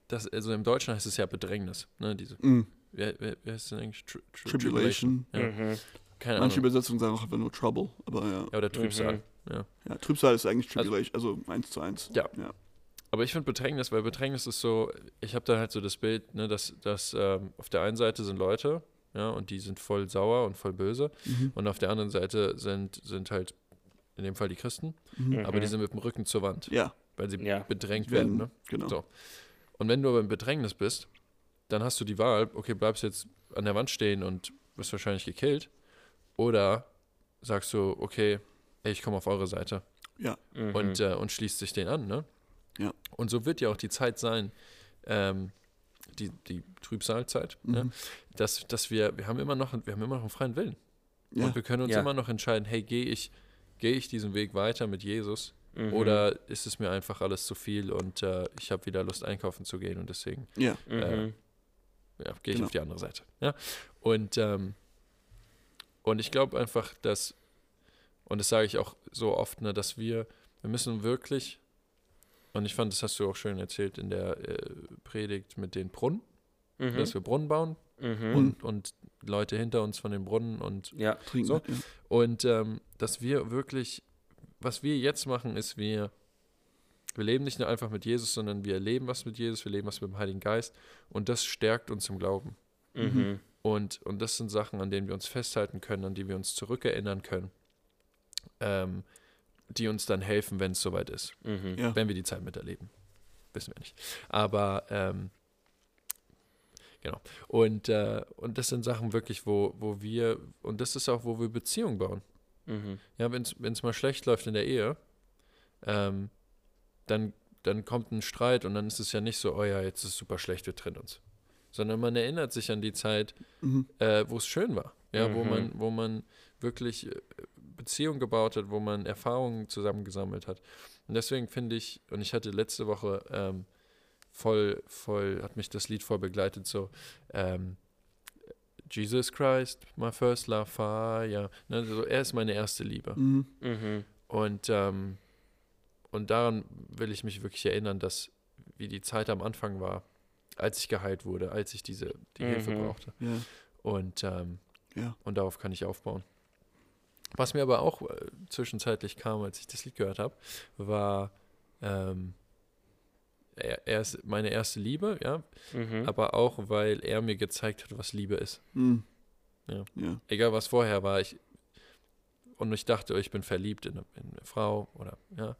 Speaker 1: dass, also im Deutschen heißt es ja Bedrängnis, ne, diese,
Speaker 3: Mm.
Speaker 1: Wie, wie, wie heißt es denn eigentlich? Tri Tri
Speaker 3: Tribulation.
Speaker 1: Ja.
Speaker 2: Mhm.
Speaker 1: Keine
Speaker 3: Manche
Speaker 1: Ahnung.
Speaker 3: Übersetzungen sagen auch einfach nur Trouble. Aber ja.
Speaker 1: Ja, oder Trübsal.
Speaker 2: Mhm.
Speaker 1: Ja.
Speaker 3: ja Trübsal ist eigentlich
Speaker 1: Also-
Speaker 3: Tribulation. Also, eins zu eins.
Speaker 1: Ja.
Speaker 3: ja.
Speaker 1: Aber ich finde Bedrängnis, weil Bedrängnis ist so, ich habe da halt so das Bild, ne, dass, dass ähm, auf der einen Seite sind Leute, ja, und die sind voll sauer und voll böse.
Speaker 3: Mhm.
Speaker 1: Und auf der anderen Seite sind, sind halt in dem Fall die Christen,
Speaker 3: Mhm.
Speaker 1: aber die sind mit dem Rücken zur Wand,
Speaker 3: Ja.
Speaker 1: weil sie
Speaker 2: Ja.
Speaker 1: bedrängt werden.
Speaker 3: werden,
Speaker 1: Ne?
Speaker 3: genau.
Speaker 1: So. Und wenn du aber im Bedrängnis bist, dann hast du die Wahl, okay, bleibst jetzt an der Wand stehen und wirst wahrscheinlich gekillt. Oder sagst du, okay, ey, ich komme auf eure Seite
Speaker 2: Mhm.
Speaker 1: und, äh, und schließt sich den an. Ne?
Speaker 3: Ja.
Speaker 1: Und so wird ja auch die Zeit sein, ähm, die, die Trübsalzeit, ne?
Speaker 3: Mhm.
Speaker 1: dass, dass wir, wir haben immer noch, wir haben immer noch einen freien Willen.
Speaker 3: Ja.
Speaker 1: Und wir können uns
Speaker 2: Ja.
Speaker 1: immer noch entscheiden, hey, gehe ich, gehe ich diesen Weg weiter mit Jesus
Speaker 2: Mhm.
Speaker 1: oder ist es mir einfach alles zu viel und äh, ich habe wieder Lust einkaufen zu gehen und deswegen
Speaker 3: ja.
Speaker 2: Mhm.
Speaker 1: äh, ja, gehe ich
Speaker 3: Genau.
Speaker 1: auf die andere Seite. Ja? Und, ähm, und ich glaube einfach, dass, und das sage ich auch so oft, ne, dass wir, wir müssen wirklich, und ich fand, das hast du auch schön erzählt in der äh, Predigt mit den Brunnen,
Speaker 2: Mhm.
Speaker 1: dass wir Brunnen bauen
Speaker 2: Mhm.
Speaker 1: und, und Leute hinter uns von den Brunnen und
Speaker 2: ja.
Speaker 3: Trinken.
Speaker 1: So. Und ähm, dass wir wirklich, was wir jetzt machen, ist, wir, wir leben nicht nur einfach mit Jesus, sondern wir erleben was mit Jesus, wir leben was mit dem Heiligen Geist und das stärkt uns im Glauben.
Speaker 2: Mhm.
Speaker 1: Und, und das sind Sachen, an denen wir uns festhalten können, an die wir uns zurückerinnern können, ähm, die uns dann helfen, wenn es soweit ist,
Speaker 2: Mhm.
Speaker 3: Ja.
Speaker 1: wenn wir die Zeit miterleben. Wissen wir nicht. Aber ähm, genau. Und, äh, und das sind Sachen wirklich, wo, wo wir, und das ist auch, wo wir Beziehungen bauen.
Speaker 2: Mhm.
Speaker 1: Ja, wenn es mal schlecht läuft in der Ehe, ähm, dann, dann kommt ein Streit und dann ist es ja nicht so, oh ja, jetzt ist es super schlecht, wir trennen uns. Sondern man erinnert sich an die Zeit,
Speaker 3: Mhm.
Speaker 1: äh, wo es schön war. Ja, wo
Speaker 2: Mhm.
Speaker 1: man, wo man wirklich äh, Beziehungen gebaut hat, wo man Erfahrungen zusammengesammelt hat. Und deswegen finde ich, und ich hatte letzte Woche ähm, voll, voll, hat mich das Lied voll begleitet, so ähm, Jesus Christ, my first love, fire. Ne, also er ist meine erste Liebe.
Speaker 3: Mhm.
Speaker 2: Mhm.
Speaker 1: Und, ähm, und daran will ich mich wirklich erinnern, dass wie die Zeit am Anfang war, als ich geheilt wurde, als ich diese die Hilfe
Speaker 2: Mhm.
Speaker 1: brauchte.
Speaker 3: Ja.
Speaker 1: Und, ähm,
Speaker 3: Ja.
Speaker 1: und darauf kann ich aufbauen. Was mir aber auch äh, zwischenzeitlich kam, als ich das Lied gehört habe, war, ähm, er, er ist meine erste Liebe, ja,
Speaker 2: Mhm.
Speaker 1: aber auch, weil er mir gezeigt hat, was Liebe ist.
Speaker 3: Mhm.
Speaker 1: Ja.
Speaker 3: Ja.
Speaker 1: Egal was vorher war, ich und ich dachte, ich bin verliebt in eine, in eine Frau oder ja,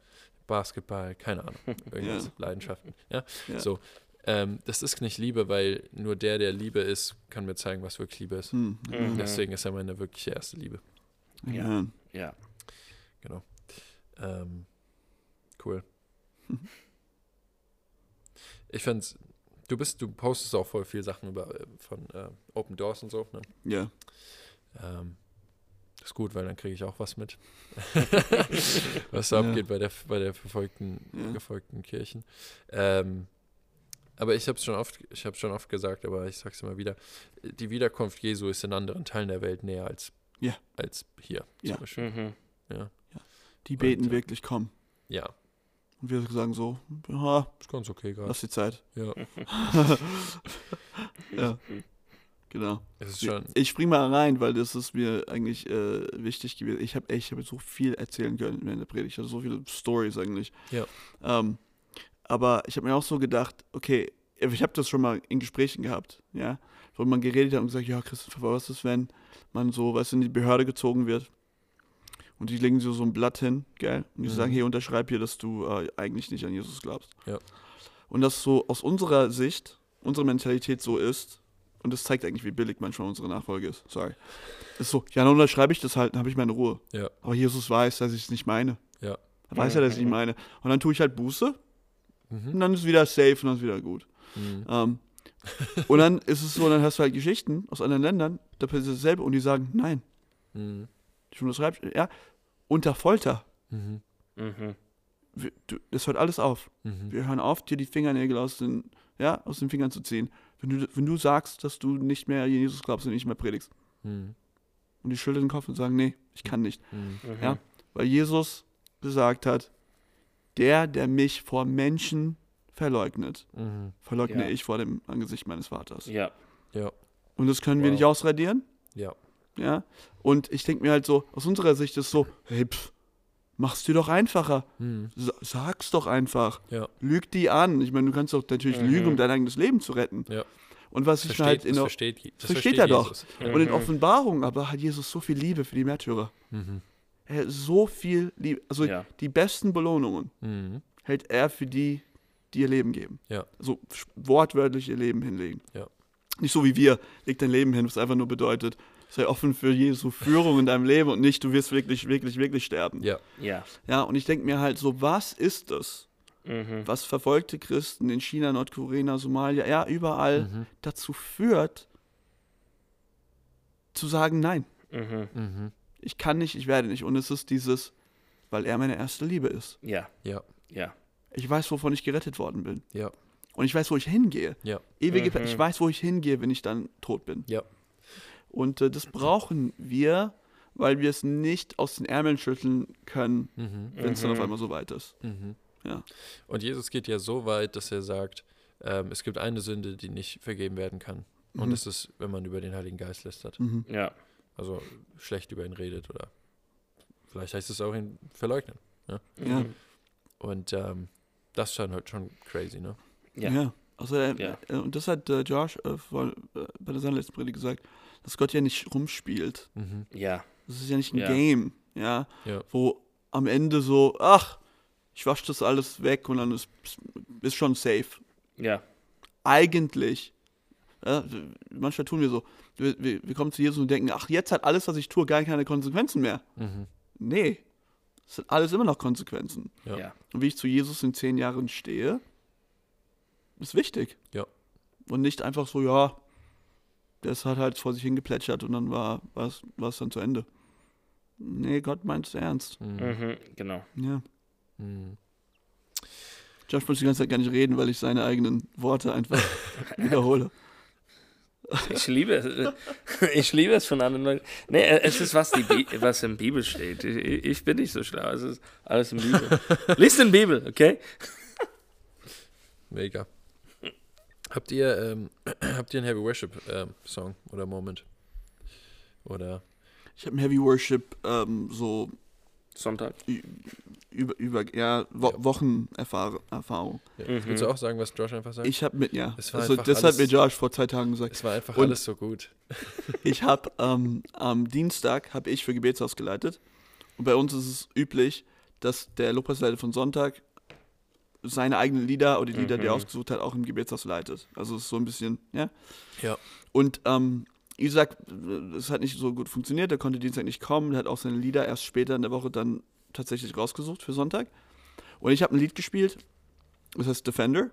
Speaker 1: Basketball, keine Ahnung, irgendwas,
Speaker 3: Ja.
Speaker 1: Leidenschaften. Ja,
Speaker 3: Ja.
Speaker 1: so. Ähm, das ist nicht Liebe, weil nur der, der Liebe ist, kann mir zeigen, was wirklich Liebe ist.
Speaker 3: Mhm.
Speaker 2: Mhm.
Speaker 1: Deswegen ist er meine wirkliche erste Liebe.
Speaker 2: Ja.
Speaker 3: Ja.
Speaker 2: Ja.
Speaker 1: Ähm, cool. Ich fand's, du bist, du postest auch voll viel Sachen über äh, von äh, Open Doors und so, ne?
Speaker 3: Ja.
Speaker 1: Ähm, Das ist gut, weil dann kriege ich auch was mit. was so
Speaker 3: Ja.
Speaker 1: abgeht bei der, bei der verfolgten,
Speaker 3: Ja.
Speaker 1: gefolgten Kirchen. Ähm, aber ich habe es schon oft, ich habe schon oft gesagt, aber ich sage es immer wieder: Die Wiederkunft Jesu ist in anderen Teilen der Welt näher als,
Speaker 3: Ja.
Speaker 1: als hier.
Speaker 3: Ja.
Speaker 1: Zum Beispiel.
Speaker 2: Mhm.
Speaker 1: Ja.
Speaker 3: Die beten
Speaker 1: Und, äh,
Speaker 3: wirklich, komm.
Speaker 1: ja,
Speaker 3: Und wir sagen so, ja,
Speaker 1: ist ganz okay gerade.
Speaker 3: lass die Zeit.
Speaker 1: Ja,
Speaker 3: Ja, genau. Ich spring mal rein, weil das ist mir eigentlich äh, wichtig gewesen. Ich habe ich hab so viel erzählen können während der Predigt. Also so viele Stories eigentlich.
Speaker 1: Ja.
Speaker 3: Ähm, aber ich habe mir auch so gedacht, okay, ich habe das schon mal in Gesprächen gehabt, ja, wo man geredet hat und gesagt, ja, Christopher, was ist, wenn man so, was in die Behörde gezogen wird? Und die legen so, so ein Blatt hin, gell? Und die
Speaker 1: Mhm.
Speaker 3: sagen, hey, unterschreib hier, dass du äh, eigentlich nicht an Jesus glaubst.
Speaker 1: Ja.
Speaker 3: Und das so aus unserer Sicht, unsere Mentalität so ist, und das zeigt eigentlich, wie billig manchmal unsere Nachfolge ist. Sorry. Ist so, ja, dann unterschreibe ich das halt, dann habe ich meine Ruhe.
Speaker 1: Ja.
Speaker 3: Aber Jesus weiß, dass ich es nicht meine.
Speaker 1: Ja.
Speaker 3: Er weiß ja, dass ich es nicht meine. Und dann tue ich halt Buße und
Speaker 1: Mhm.
Speaker 3: dann ist wieder safe und dann ist wieder gut.
Speaker 1: Mhm.
Speaker 3: Ähm, und dann ist es so, dann hast du halt Geschichten aus anderen Ländern, da passiert dasselbe und die sagen, nein,
Speaker 1: Mhm.
Speaker 3: ich unterschreibe, ja, unter Folter.
Speaker 1: Mhm.
Speaker 2: Mhm.
Speaker 3: Wir- du- Das hört alles auf.
Speaker 1: Mhm.
Speaker 3: Wir hören auf, dir die Fingernägel aus den, ja, aus den Fingern zu ziehen. Wenn du, wenn du sagst, dass du nicht mehr an Jesus glaubst und nicht mehr predigst.
Speaker 1: Mhm.
Speaker 3: Und die schütteln den Kopf und sagen, nee, ich kann nicht.
Speaker 1: Mhm.
Speaker 2: Mhm.
Speaker 3: Ja. Weil Jesus gesagt hat, der, der mich vor Menschen verleugnet,
Speaker 1: Mhm.
Speaker 3: verleugne
Speaker 2: Ja.
Speaker 3: ich vor dem Angesicht meines Vaters.
Speaker 2: Ja.
Speaker 1: Ja.
Speaker 3: Und das können wir
Speaker 2: Wow.
Speaker 3: nicht ausradieren.
Speaker 1: Ja.
Speaker 3: Ja. Und ich denke mir halt so, aus unserer Sicht ist so, hey, pff, mach's dir doch einfacher.
Speaker 1: Mhm.
Speaker 3: Sa- Sag's doch einfach.
Speaker 1: Ja.
Speaker 3: Lüg die an. Ich meine, du kannst doch natürlich
Speaker 2: Mhm.
Speaker 3: lügen, um dein eigenes Leben zu retten.
Speaker 1: Ja.
Speaker 3: Und was ich
Speaker 1: Versteht,
Speaker 3: halt in
Speaker 1: das
Speaker 3: der,
Speaker 1: versteht, das
Speaker 3: versteht
Speaker 1: versteht
Speaker 3: er doch.
Speaker 1: Jesus.
Speaker 3: und in
Speaker 2: Mhm.
Speaker 3: Offenbarung aber hat Jesus so viel Liebe für die Märtyrer.
Speaker 1: Mhm.
Speaker 3: Er hat so viel Liebe. Also
Speaker 2: Ja.
Speaker 3: die besten Belohnungen
Speaker 1: Mhm.
Speaker 3: hält er für die, die ihr Leben geben.
Speaker 1: Ja.
Speaker 3: So sch- wortwörtlich ihr Leben hinlegen.
Speaker 1: Ja.
Speaker 3: Nicht so wie wir, leg dein Leben hin, was einfach nur bedeutet, sei offen für Jesu Führung in deinem Leben und nicht, du wirst wirklich, wirklich, wirklich sterben.
Speaker 1: Ja.
Speaker 2: Ja.
Speaker 3: Ja, und ich denke mir halt so, was ist das,
Speaker 2: Mhm.
Speaker 3: was verfolgte Christen in China, Nordkorea, Somalia, ja, überall
Speaker 1: Mhm.
Speaker 3: dazu führt, zu sagen, nein,
Speaker 2: Mhm.
Speaker 1: Mhm.
Speaker 3: ich kann nicht, ich werde nicht. Und es ist dieses, weil er meine erste Liebe ist.
Speaker 2: Ja.
Speaker 1: Ja.
Speaker 2: Ja.
Speaker 3: Ich weiß, wovon ich gerettet worden bin.
Speaker 1: Ja.
Speaker 3: Und ich weiß, wo ich hingehe.
Speaker 1: Ja.
Speaker 3: Ewige,
Speaker 2: Mhm.
Speaker 3: ich weiß, wo ich hingehe, wenn ich dann tot bin.
Speaker 1: Ja.
Speaker 3: Und äh, das brauchen wir, weil wir es nicht aus den Ärmeln schütteln können,
Speaker 1: Mhm.
Speaker 3: wenn es dann
Speaker 2: Mhm.
Speaker 3: auf einmal so weit ist.
Speaker 1: Mhm.
Speaker 3: Ja.
Speaker 1: Und Jesus geht ja so weit, dass er sagt, ähm, es gibt eine Sünde, die nicht vergeben werden kann. Und
Speaker 3: Mhm.
Speaker 1: das ist, wenn man über den Heiligen Geist lästert.
Speaker 3: Mhm.
Speaker 2: Ja.
Speaker 1: Also schlecht über ihn redet oder vielleicht heißt es auch ihn verleugnen.
Speaker 3: Ja.
Speaker 2: Mhm.
Speaker 1: Und ähm, das ist dann halt schon crazy, ne?
Speaker 3: Ja.
Speaker 2: Ja.
Speaker 3: Also, äh,
Speaker 2: Ja.
Speaker 3: äh, und das hat äh, Josh äh, vor, äh, bei seiner letzten Predigt gesagt, dass Gott ja nicht rumspielt.
Speaker 1: Mhm.
Speaker 2: Ja.
Speaker 3: Das ist ja nicht ein
Speaker 2: Ja.
Speaker 3: Game, ja,
Speaker 1: Ja.
Speaker 3: wo am Ende so, ach, ich wasche das alles weg und dann ist, ist schon safe.
Speaker 2: Ja.
Speaker 3: Eigentlich, ja, manchmal tun wir so, wir, wir, wir kommen zu Jesus und denken, ach, jetzt hat alles, was ich tue, gar keine Konsequenzen mehr.
Speaker 1: Mhm.
Speaker 3: Nee, es hat alles immer noch Konsequenzen.
Speaker 1: Ja.
Speaker 2: Ja.
Speaker 3: Und wie ich zu Jesus in zehn Jahren stehe, ist wichtig.
Speaker 1: Ja.
Speaker 3: Und nicht einfach so, ja, das hat halt vor sich hingeplätschert und dann war es dann zu Ende. Nee, Gott meint es ernst.
Speaker 1: Mhm.
Speaker 2: Mhm. Genau.
Speaker 3: Ja.
Speaker 1: Mhm.
Speaker 3: Josh muss die ganze Zeit gar nicht reden, weil ich seine eigenen Worte einfach wiederhole.
Speaker 2: Ich liebe es. Ich liebe es von anderen Leuten. Nee, es ist, was, die Bi was in der Bibel steht. Ich, ich bin nicht so schlau. Es ist alles in der Bibel. Lies in der Bibel, okay?
Speaker 1: Mega. Habt ihr, ähm, habt ihr einen Heavy Worship ähm, Song oder Moment? Oder
Speaker 3: Ich habe Heavy Worship ähm, so
Speaker 2: Sonntag.
Speaker 3: über, über ja, Wo
Speaker 1: Ja.
Speaker 3: Wochenerfahrung.
Speaker 1: ja.
Speaker 2: Mhm.
Speaker 1: willst du auch sagen, was Josh einfach sagt?
Speaker 3: Ich habe mit, ja,
Speaker 1: Es war
Speaker 3: also das hat mir Josh vor zwei Tagen gesagt.
Speaker 1: es war einfach
Speaker 3: Und-
Speaker 1: alles so gut.
Speaker 3: Ich habe ähm, am Dienstag habe ich für Gebetshaus geleitet und bei uns ist es üblich, dass der Lobpreisleiter von Sonntag seine eigenen Lieder oder die Lieder, die er
Speaker 2: Mhm.
Speaker 3: ausgesucht hat, auch im Gebetshaus leitet. Also es ist so ein bisschen, ja.
Speaker 1: Ja.
Speaker 3: Und ähm, Isaac, es hat nicht so gut funktioniert, er konnte Dienstag nicht kommen, er hat auch seine Lieder erst später in der Woche dann tatsächlich rausgesucht für Sonntag. Und ich habe ein Lied gespielt, das heißt Defender.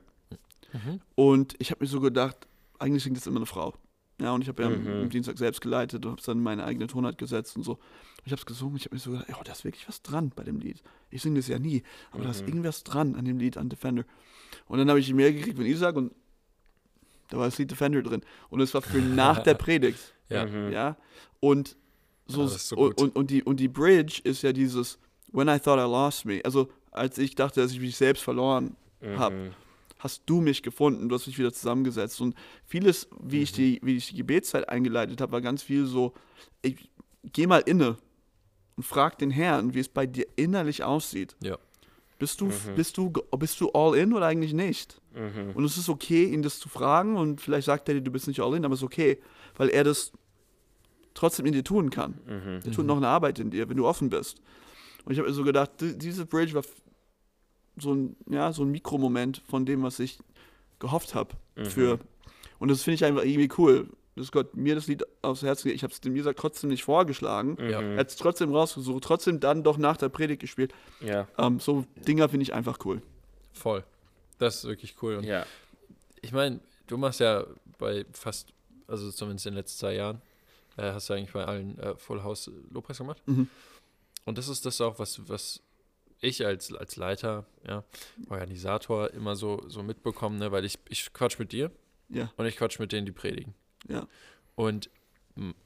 Speaker 1: Mhm.
Speaker 3: Und ich habe mir so gedacht, eigentlich singt das immer eine Frau. Ja, und ich habe ja mhm. am Dienstag selbst geleitet und habe dann meine eigene Tonart gesetzt und so. Ich habe es gesungen, ich habe mir so gedacht, oh, da ist wirklich was dran bei dem Lied. Ich singe das ja nie, aber mhm. da ist mhm. irgendwas dran an dem Lied, an Defender. Und dann habe ich die Mail gekriegt von Isaac und da war das Lied Defender drin. Und es war für nach der Predigt.
Speaker 1: ja.
Speaker 3: Mhm. ja. Und so, ja, so und, und, die, und die Bridge ist ja dieses When I thought I lost me. Also als ich dachte, dass ich mich selbst verloren habe, mhm. Hast du mich gefunden, du hast mich wieder zusammengesetzt. Und vieles, wie mhm. ich die, wie ich die Gebetszeit eingeleitet habe, war ganz viel so, ich, geh mal inne und frag den Herrn, wie es bei dir innerlich aussieht.
Speaker 1: Ja.
Speaker 3: Bist du, mhm. bist du, bist du all in oder eigentlich nicht? Mhm. Und es ist okay, ihn das zu fragen und vielleicht sagt er dir, du bist nicht all in, aber es ist okay, weil er das trotzdem in dir tun kann. Mhm. Er tut noch eine Arbeit in dir, wenn du offen bist. Und ich habe mir so gedacht, diese Bridge war so ein, ja, so ein Mikromoment von dem, was ich gehofft habe. Mhm. Für. Und das finde ich einfach irgendwie cool. Dass Gott mir das Lied aufs Herz geht. Ich habe es dem Isaac trotzdem nicht vorgeschlagen. Mhm. Er hat es trotzdem rausgesucht, trotzdem dann doch nach der Predigt gespielt.
Speaker 2: Ja.
Speaker 3: Ähm, so Dinger finde ich einfach cool.
Speaker 1: Voll. Das ist wirklich cool. Und
Speaker 2: ja.
Speaker 1: Ich meine, du machst ja bei fast, also zumindest in den letzten zwei Jahren, äh, hast du eigentlich bei allen äh, Full House Lobpreis gemacht. Mhm. Und das ist das auch, was, was ich als, als Leiter, ja, Organisator immer so, so mitbekomme, ne? weil ich, ich quatsch mit dir
Speaker 3: ja.
Speaker 1: und ich quatsch mit denen, die predigen.
Speaker 3: Ja.
Speaker 1: Und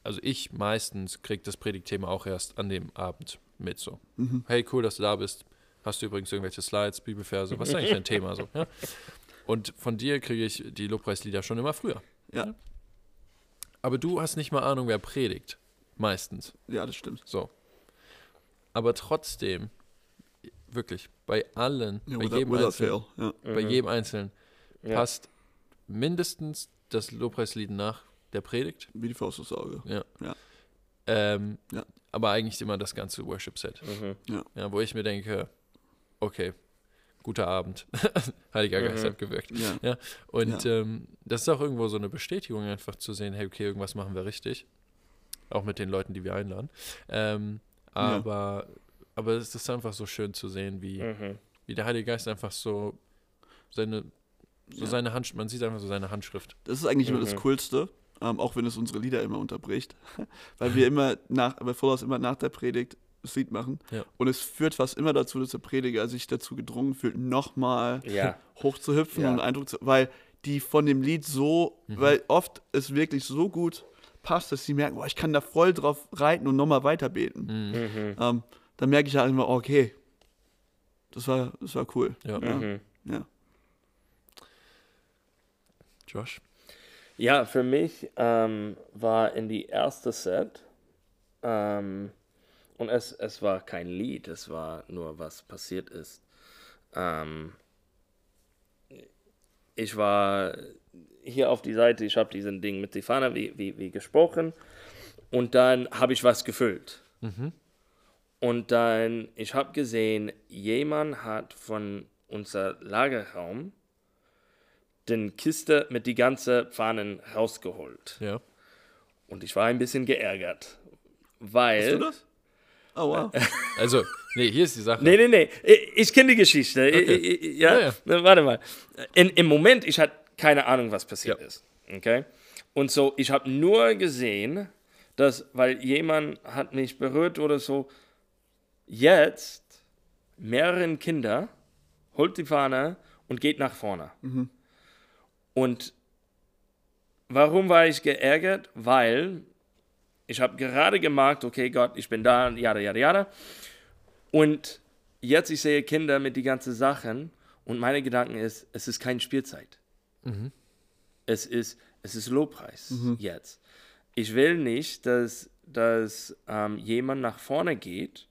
Speaker 1: also ich meistens kriege das Predigtthema auch erst an dem Abend mit so. Mhm. Hey, cool, dass du da bist. Hast du übrigens irgendwelche Slides, Bibelverse? Was ist eigentlich dein Thema so? Ja? Und von dir kriege ich die Lobpreislieder schon immer früher.
Speaker 3: Ja.
Speaker 1: Aber du hast nicht mal Ahnung, wer predigt. Meistens.
Speaker 3: Ja, das stimmt.
Speaker 1: So. Aber trotzdem wirklich bei allen, ja, bei, jedem Einzelnen, ja. bei mhm. jedem Einzelnen ja. passt mindestens das Lobpreislied nach der Predigt.
Speaker 3: Wie die Faustaussage.
Speaker 1: Ja.
Speaker 3: Ja.
Speaker 1: Ähm, ja. Aber eigentlich immer das ganze Worship-Set.
Speaker 3: Mhm. Ja.
Speaker 1: ja. Wo ich mir denke, okay, guter Abend. Heiliger mhm. Geist hat gewirkt. Ja. ja. Und ähm, das ist auch irgendwo so eine Bestätigung, einfach zu sehen, hey, okay, irgendwas machen wir richtig. Auch mit den Leuten, die wir einladen. Ähm, aber aber es ist einfach so schön zu sehen, wie, mhm. wie der Heilige Geist einfach so seine, so ja. seine Hand, man sieht einfach so seine Handschrift.
Speaker 3: Das ist eigentlich mhm. immer das mhm. Coolste, ähm, auch wenn es unsere Lieder immer unterbricht, weil wir immer nach, bei Vollhaus immer nach der Predigt das Lied machen
Speaker 1: ja.
Speaker 3: und es führt fast immer dazu, dass der Prediger sich dazu gedrungen fühlt, nochmal
Speaker 2: ja.
Speaker 3: hochzuhüpfen ja. und Eindruck zu, weil die von dem Lied so, mhm. weil oft es wirklich so gut passt, dass sie merken, boah, ich kann da voll drauf reiten und nochmal weiter beten. Mhm. Ähm, dann merke ich halt immer, okay, das war, das war cool.
Speaker 1: Ja.
Speaker 3: Ja. Mhm. ja.
Speaker 1: Josh?
Speaker 2: Ja, für mich ähm, war in die erste Set ähm, und es, es war kein Lied, es war nur, was passiert ist. Ähm, ich war hier auf die Seite, ich habe diesen Ding mit Stefana wie, wie, wie gesprochen und dann habe ich was gefüllt. Mhm. Und dann, ich habe gesehen, jemand hat von unser Lagerraum den Kiste mit die ganzen Pfannen rausgeholt.
Speaker 1: Ja.
Speaker 2: Und ich war ein bisschen geärgert, weil... Hast du das?
Speaker 3: Oh, wow.
Speaker 1: also, nee, hier ist die Sache.
Speaker 2: Nee, nee, nee. Ich kenne die Geschichte. Okay. Ja, ja, ja, warte mal. In, Im Moment, ich hatte keine Ahnung, was passiert ja. ist. Okay? Und so, ich habe nur gesehen, dass, weil jemand hat mich berührt oder so, jetzt mehreren Kinder, holt die Fahne und geht nach vorne. Mhm. Und warum war ich geärgert? Weil ich habe gerade gemerkt, okay, Gott, ich bin da, jada, jada, jada. Und jetzt ich sehe Kinder mit die ganzen Sachen und meine Gedanken ist, es ist keine Spielzeit. Mhm. Es ist, es ist Lobpreis mhm. jetzt. Ich will nicht, dass, dass ähm, jemand nach vorne geht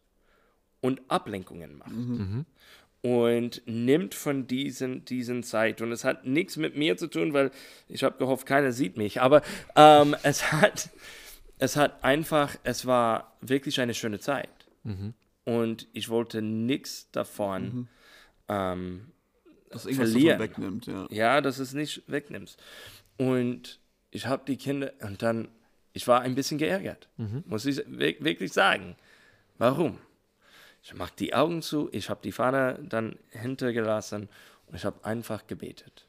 Speaker 2: und Ablenkungen macht. Mhm. Und nimmt von diesen, diesen Zeit. Und es hat nichts mit mir zu tun, weil ich habe gehofft, keiner sieht mich. Aber ähm, es, hat, es hat einfach, es war wirklich eine schöne Zeit. Mhm. Und ich wollte nichts davon mhm. ähm,
Speaker 3: dass verlieren. wegnimmt, ja.
Speaker 2: Ja, dass es nicht wegnimmst. Und ich habe die Kinder, und dann, ich war ein bisschen geärgert, mhm. muss ich wirklich sagen. Warum? Ich mache die Augen zu, ich habe die Fahne dann hintergelassen und ich habe einfach gebetet.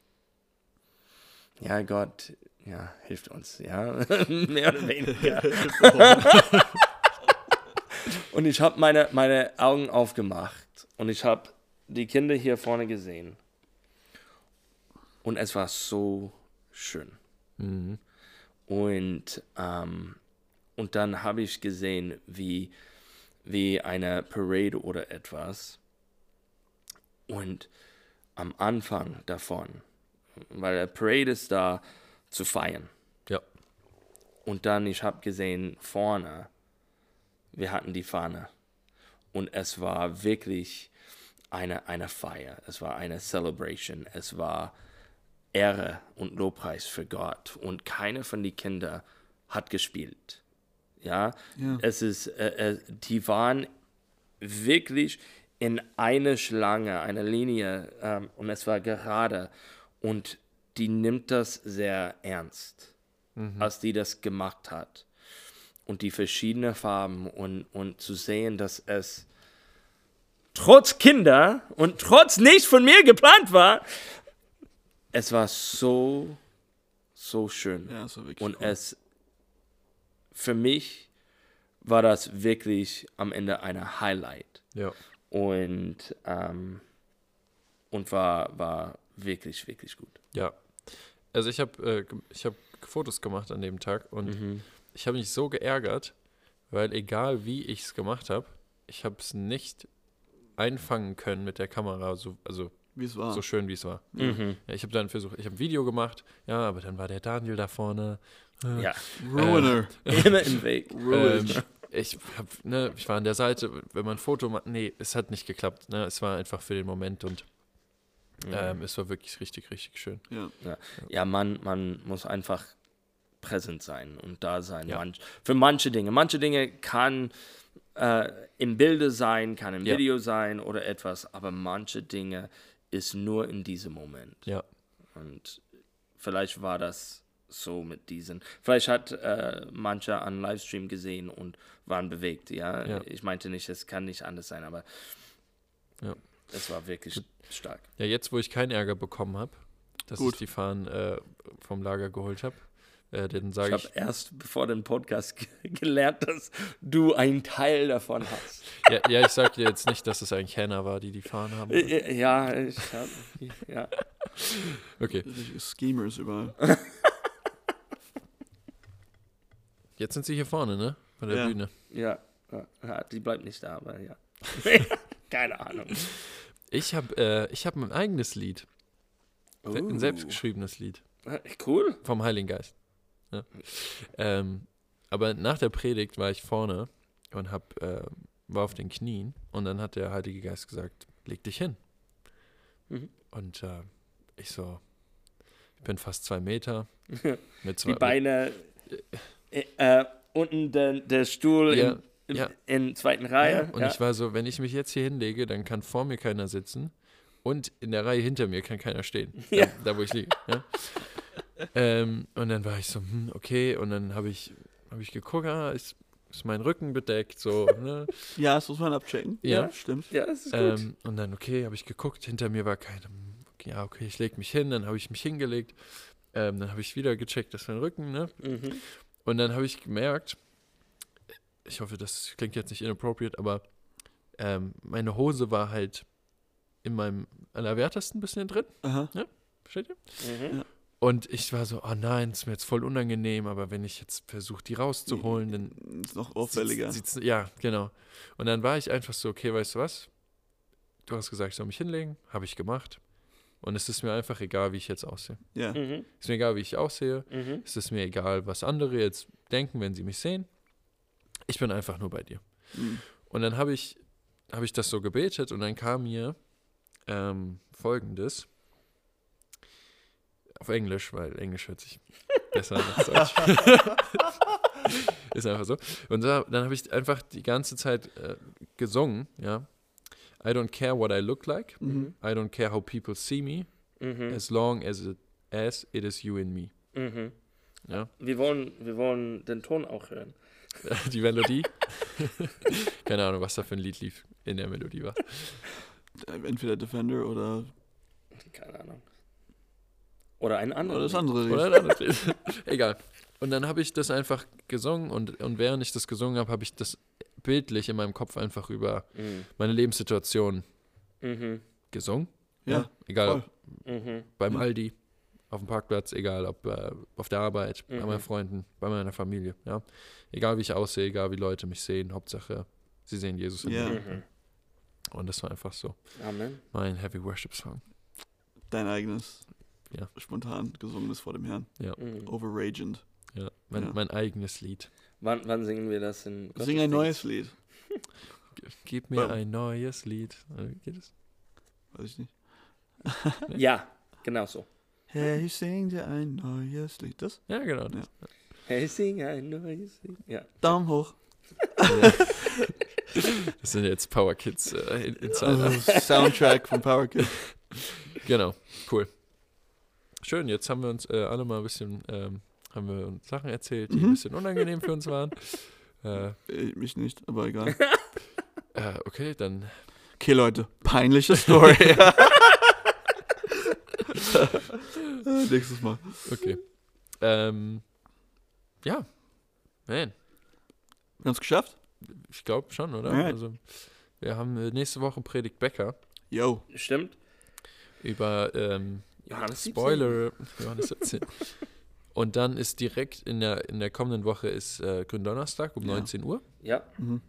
Speaker 2: Ja, Gott, ja, hilft uns, ja, mehr oder weniger. und ich habe meine, meine Augen aufgemacht und ich habe die Kinder hier vorne gesehen. Und es war so schön.
Speaker 1: Mhm.
Speaker 2: Und, ähm, und dann habe ich gesehen, wie, wie eine Parade oder etwas. Und am Anfang davon, weil der Parade ist da zu feiern.
Speaker 1: Ja.
Speaker 2: Und dann, ich habe gesehen, vorne, wir hatten die Fahne. Und es war wirklich eine, eine Feier. Es war eine Celebration. Es war Ehre und Lobpreis für Gott. Und keiner von den Kindern hat gespielt. Ja,
Speaker 3: Ja.
Speaker 2: es ist, äh, äh, die waren wirklich in eine Schlange, eine Linie ähm, und es war gerade und die nimmt das sehr ernst, als die das gemacht hat. Und die verschiedenen Farben und, und zu sehen, dass es trotz Kinder und trotz nicht von mir geplant war, es war so, so schön.
Speaker 3: Ja, wirklich
Speaker 2: Und
Speaker 3: cool.
Speaker 2: es, für mich war das wirklich am Ende eine Highlight.
Speaker 1: Ja.
Speaker 2: Und, ähm, und war, war wirklich, wirklich gut.
Speaker 1: Ja. Also ich habe äh, ich hab Fotos gemacht an dem Tag und
Speaker 2: Mhm.
Speaker 1: ich habe mich so geärgert, weil egal wie ich es gemacht habe, ich habe es nicht einfangen können mit der Kamera, so, also
Speaker 3: Wie es war.
Speaker 1: so schön wie es war.
Speaker 2: Mhm.
Speaker 1: Ja, ich habe dann versucht, ich habe ein Video gemacht, ja, aber dann war der Daniel da vorne. äh,
Speaker 2: Ja,
Speaker 3: Ruiner.
Speaker 2: immer im Weg.
Speaker 1: Ähm, ich, hab, ne, ich war an der Seite, wenn man ein Foto macht, nee, es hat nicht geklappt. Ne? Es war einfach für den Moment und ähm, es war wirklich richtig, richtig schön.
Speaker 3: ja.
Speaker 2: Ja, man, man muss einfach präsent sein und da sein.
Speaker 1: Ja.
Speaker 2: Manch, für manche Dinge. Manche Dinge kann äh, im Bilde sein, kann im
Speaker 1: Ja.
Speaker 2: Video sein oder etwas, aber manche Dinge ist nur in diesem Moment.
Speaker 1: Ja,
Speaker 2: Und vielleicht war das so mit diesen. Vielleicht hat äh, mancher einen Livestream gesehen und waren bewegt. Ja?
Speaker 1: Ja.
Speaker 2: ich meinte nicht, es kann nicht anders sein, aber
Speaker 1: Ja.
Speaker 2: es war wirklich stark.
Speaker 1: ja jetzt, wo ich keinen Ärger bekommen habe, dass
Speaker 3: Gut.
Speaker 1: ich die Fahnen äh, vom Lager geholt habe, äh, dann
Speaker 2: Ich
Speaker 1: sage
Speaker 2: habe
Speaker 1: ich,
Speaker 2: erst bevor den Podcast ge- gelernt, dass du einen Teil davon hast.
Speaker 1: ja, ja, ich sage dir jetzt nicht, dass es eigentlich Hannah war, die die Fahnen haben.
Speaker 2: Äh, Ja, ich hab, ja.
Speaker 1: Okay,
Speaker 3: Schemers überall.
Speaker 1: jetzt sind sie hier vorne, ne? Bei der
Speaker 3: Ja.
Speaker 1: Bühne.
Speaker 2: Ja, ja, die bleibt nicht da, aber ja. Keine Ahnung.
Speaker 1: Ich habe äh, ich hab ein eigenes Lied,
Speaker 2: Oh.
Speaker 1: ein selbstgeschriebenes Lied.
Speaker 2: Äh, Cool.
Speaker 1: Vom Heiligen Geist. Ja. Ähm, aber nach der Predigt war ich vorne und hab, äh, war auf den Knien und dann hat der Heilige Geist gesagt, leg dich hin.
Speaker 2: Mhm.
Speaker 1: Und äh, ich so, ich bin fast zwei Meter. Mit zwei,
Speaker 2: Die Beine äh, äh, unten der, der Stuhl
Speaker 1: Ja,
Speaker 2: in,
Speaker 1: ja.
Speaker 2: in zweiten
Speaker 1: Ja,
Speaker 2: Reihe.
Speaker 1: und
Speaker 2: ja.
Speaker 1: ich war so, wenn ich mich jetzt hier hinlege, dann kann vor mir keiner sitzen und in der Reihe hinter mir kann keiner stehen.
Speaker 2: Ja.
Speaker 1: Da, da wo ich liege. Ja. ähm, und dann war ich so, hm, okay, und dann habe ich, hab ich geguckt, ah, ist, ist mein Rücken bedeckt, so, ne?
Speaker 3: Ja, das muss man abchecken.
Speaker 1: Ja.
Speaker 3: stimmt.
Speaker 2: ja, das ist gut.
Speaker 1: Ähm, und dann, okay, habe ich geguckt, hinter mir war keiner. Hm, ja, okay, ich lege mich hin, dann habe ich mich hingelegt. Ähm, dann habe ich wieder gecheckt, das ist mein Rücken, ne?
Speaker 2: mhm.
Speaker 1: Und dann habe ich gemerkt, ich hoffe, das klingt jetzt nicht inappropriate, aber ähm, meine Hose war halt in meinem allerwertesten bisschen drin.
Speaker 3: Aha.
Speaker 1: Versteht ihr?
Speaker 2: Mhm.
Speaker 1: Und ich war so, oh nein, ist mir jetzt voll unangenehm, aber wenn ich jetzt versuche, die rauszuholen, dann
Speaker 3: Ist noch auffälliger.
Speaker 1: Sieht's, sieht's, ja, genau. Und dann war ich einfach so, okay, weißt du was? Du hast gesagt, ich soll mich hinlegen, habe ich gemacht. Und es ist mir einfach egal, wie ich jetzt aussehe.
Speaker 3: Ja.
Speaker 2: Mhm.
Speaker 1: Es ist mir egal, wie ich aussehe.
Speaker 2: Mhm.
Speaker 1: Es ist mir egal, was andere jetzt denken, wenn sie mich sehen. Ich bin einfach nur bei dir.
Speaker 3: Mhm.
Speaker 1: Und dann habe ich, habe ich das so gebetet und dann kam mir ähm, folgendes. Auf Englisch, weil Englisch hört sich besser an als Deutsch. Ist einfach so. Und da, dann habe ich einfach die ganze Zeit äh, gesungen, ja. I don't care what I look like.
Speaker 3: Mhm.
Speaker 1: I don't care how people see me.
Speaker 2: Mhm.
Speaker 1: As long as it, as it is you and me.
Speaker 2: Mhm.
Speaker 1: Ja.
Speaker 2: Wir, wollen, wir wollen den Ton auch hören.
Speaker 1: Die Melodie. Keine Ahnung, was da für ein Lied lief in der Melodie war.
Speaker 3: Entweder Defender oder
Speaker 2: Keine Ahnung. Oder ein anderes.
Speaker 3: Oder das andere Lied.
Speaker 1: Oder ein anderes Lied. Egal. Und dann habe ich das einfach gesungen und, und während ich das gesungen habe, habe ich das bildlich in meinem Kopf einfach über
Speaker 2: Mhm.
Speaker 1: meine Lebenssituation
Speaker 2: Mhm.
Speaker 1: gesungen.
Speaker 3: Ja,
Speaker 1: Egal
Speaker 3: voll.
Speaker 1: ob
Speaker 2: Mhm.
Speaker 1: beim Aldi, auf dem Parkplatz, egal ob äh, auf der Arbeit, bei
Speaker 2: Mhm.
Speaker 1: meinen Freunden, bei meiner Familie. Ja? Egal wie ich aussehe, egal wie Leute mich sehen, Hauptsache, sie sehen Jesus in
Speaker 3: Ja.
Speaker 1: mir.
Speaker 2: Mhm.
Speaker 1: Und das war einfach so
Speaker 2: Amen.
Speaker 1: mein Heavy Worship Song.
Speaker 3: Dein eigenes,
Speaker 1: Ja.
Speaker 3: spontan gesungenes vor dem Herrn.
Speaker 2: Mhm.
Speaker 3: Overragent.
Speaker 1: Ja, mein,
Speaker 3: Ja.
Speaker 1: mein eigenes Lied.
Speaker 2: Wann, wann singen wir das in
Speaker 3: Sing ein neues Lied.
Speaker 1: Gib mir
Speaker 3: Bam.
Speaker 1: ein neues Lied. Wie geht es?
Speaker 3: Weiß ich nicht.
Speaker 2: Ja, genau so.
Speaker 3: Hey, sing dir ein neues Lied. Das?
Speaker 1: Ja, genau.
Speaker 3: Ja.
Speaker 1: Das.
Speaker 2: Hey, sing ein neues Lied. Ja.
Speaker 3: Daumen hoch.
Speaker 1: das sind jetzt Power Kids äh, in- Insider.
Speaker 3: Also, Soundtrack von Power Kid.
Speaker 1: Genau, cool. Schön, jetzt haben wir uns äh, alle mal ein bisschen, ähm, haben wir uns Sachen erzählt, die ein
Speaker 3: Mhm.
Speaker 1: bisschen unangenehm für uns waren. Äh,
Speaker 3: Äh, Mich nicht, aber egal.
Speaker 1: äh, okay, dann
Speaker 3: Okay, Leute, peinliche Story. Nächstes Mal.
Speaker 1: Okay. ähm, ja. Man,
Speaker 3: Wir haben es geschafft?
Speaker 1: ich glaube schon, oder?
Speaker 3: Alright.
Speaker 1: Also, wir haben äh, nächste Woche Predigt Becker
Speaker 3: Yo.
Speaker 2: Stimmt.
Speaker 1: über ähm,
Speaker 2: Johannes 17.
Speaker 1: Spoiler Johannes 17. Und dann ist direkt in der, in der kommenden Woche ist äh, Gründonnerstag um
Speaker 3: Ja.
Speaker 1: 19 Uhr.
Speaker 2: Ja.
Speaker 3: Mhm.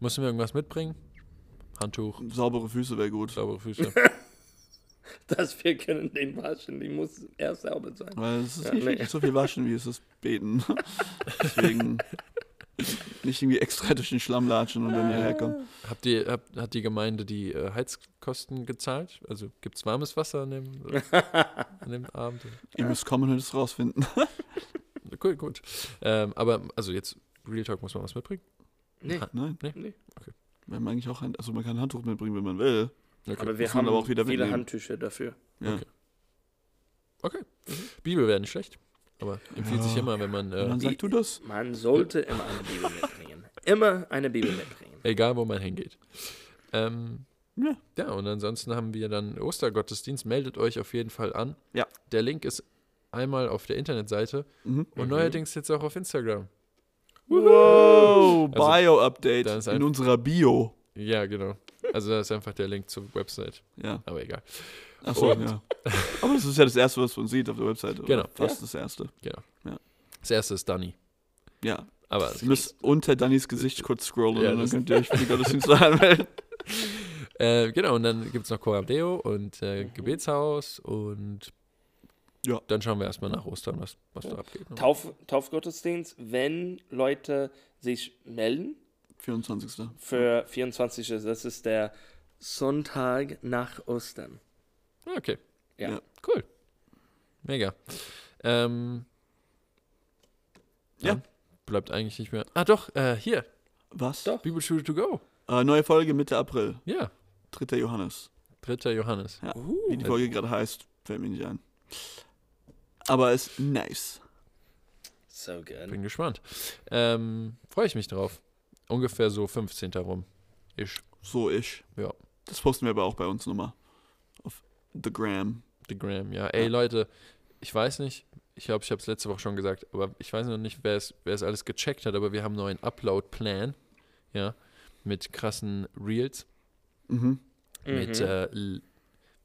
Speaker 1: Müssen wir irgendwas mitbringen? Handtuch,
Speaker 3: Saubere Füße wäre gut.
Speaker 1: saubere Füße.
Speaker 2: Dass wir können den waschen. Die muss erst sauber sein.
Speaker 3: Weil es ist
Speaker 2: Ja,
Speaker 3: nicht
Speaker 2: nee.
Speaker 3: so viel waschen, wie es ist beten. Deswegen nicht irgendwie extra durch den Schlamm latschen und dann hierher kommen.
Speaker 1: Habt ihr, habt, hat die Gemeinde die äh, Heizkosten gezahlt? Also gibt es warmes Wasser an dem, an dem Abend?
Speaker 3: Ihr müsst kommen und es rausfinden.
Speaker 1: Cool, gut. Ähm, aber also jetzt, Real Talk muss man was mitbringen?
Speaker 2: Nee.
Speaker 1: Ha-
Speaker 3: Nein.
Speaker 2: nee.
Speaker 3: Wir haben eigentlich auch ein, also man kann ein Handtuch mitbringen, wenn man will.
Speaker 1: Okay.
Speaker 2: Aber wir
Speaker 3: man
Speaker 2: haben
Speaker 3: aber auch wieder
Speaker 2: viele
Speaker 3: mitnehmen.
Speaker 2: Handtücher dafür.
Speaker 3: Ja.
Speaker 1: Okay. okay. Bibel wäre nicht schlecht. Aber empfiehlt sich
Speaker 3: Ja.
Speaker 1: immer, wenn man, äh,
Speaker 3: dann sag du das.
Speaker 2: Man sollte immer eine Bibel mitbringen. Immer eine Bibel mitbringen.
Speaker 1: egal wo man hingeht. Ähm,
Speaker 3: Ja.
Speaker 1: ja, und ansonsten haben wir dann Ostergottesdienst. Meldet euch auf jeden Fall an.
Speaker 3: Ja.
Speaker 1: Der Link ist einmal auf der Internetseite
Speaker 3: Mhm.
Speaker 1: und
Speaker 2: Mhm.
Speaker 1: neuerdings jetzt auch auf Instagram.
Speaker 3: Wow,
Speaker 1: Also,
Speaker 3: Bio-Update in
Speaker 1: ein-
Speaker 3: unserer Bio.
Speaker 1: Ja, genau. Also da ist einfach der Link zur Website.
Speaker 3: Ja.
Speaker 1: Aber egal.
Speaker 3: Achso, ja. Aber das ist ja das Erste, was man sieht auf der Webseite. oder?
Speaker 1: Genau.
Speaker 3: Fast das Erste.
Speaker 1: Das erste ist Danny.
Speaker 3: Ja.
Speaker 1: Aber
Speaker 3: Ihr müsst unter Dannys Gesicht kurz scrollen
Speaker 1: Ja,
Speaker 3: und dann könnt ihr euch für die Gottesdienste anmelden.
Speaker 1: Äh, genau, und dann gibt es noch Coram Deo und äh, Gebetshaus und
Speaker 3: Ja.
Speaker 1: dann schauen wir erstmal nach Ostern, was, was da abgeht. ne?
Speaker 2: Tauf, Taufgottesdienst, wenn Leute sich melden
Speaker 3: 24.
Speaker 2: für 24. Das ist der Sonntag nach Ostern.
Speaker 1: Okay,
Speaker 2: Ja.
Speaker 3: Ja.
Speaker 1: cool. Mega. Ähm,
Speaker 3: Ja.
Speaker 1: Bleibt eigentlich nicht mehr. Ah, doch, äh, hier,
Speaker 3: Was?
Speaker 2: Doch.
Speaker 1: Bibelschule to go.
Speaker 3: Äh, neue Folge Mitte April.
Speaker 1: Ja,
Speaker 3: 3. Johannes.
Speaker 1: 3. Johannes.
Speaker 3: Ja.
Speaker 2: Uh,
Speaker 3: Wie die Folge gerade heißt, fällt mir nicht ein. Aber ist nice.
Speaker 2: so good.
Speaker 1: Bin gespannt. Ähm, Freue ich mich drauf. Ungefähr so 15. rum. Ich.
Speaker 3: So ich.
Speaker 1: Ja.
Speaker 3: Das posten wir aber auch bei uns nochmal. Auf The Gram.
Speaker 1: The Gram, ja. Ey,
Speaker 3: Ja.
Speaker 1: Leute, ich weiß nicht, ich glaube, ich habe es letzte Woche schon gesagt, aber ich weiß noch nicht, wer es, wer es alles gecheckt hat, aber wir haben einen neuen Upload-Plan, ja, mit krassen Reels,
Speaker 3: Mhm.
Speaker 1: mit,
Speaker 2: Mhm.
Speaker 1: äh,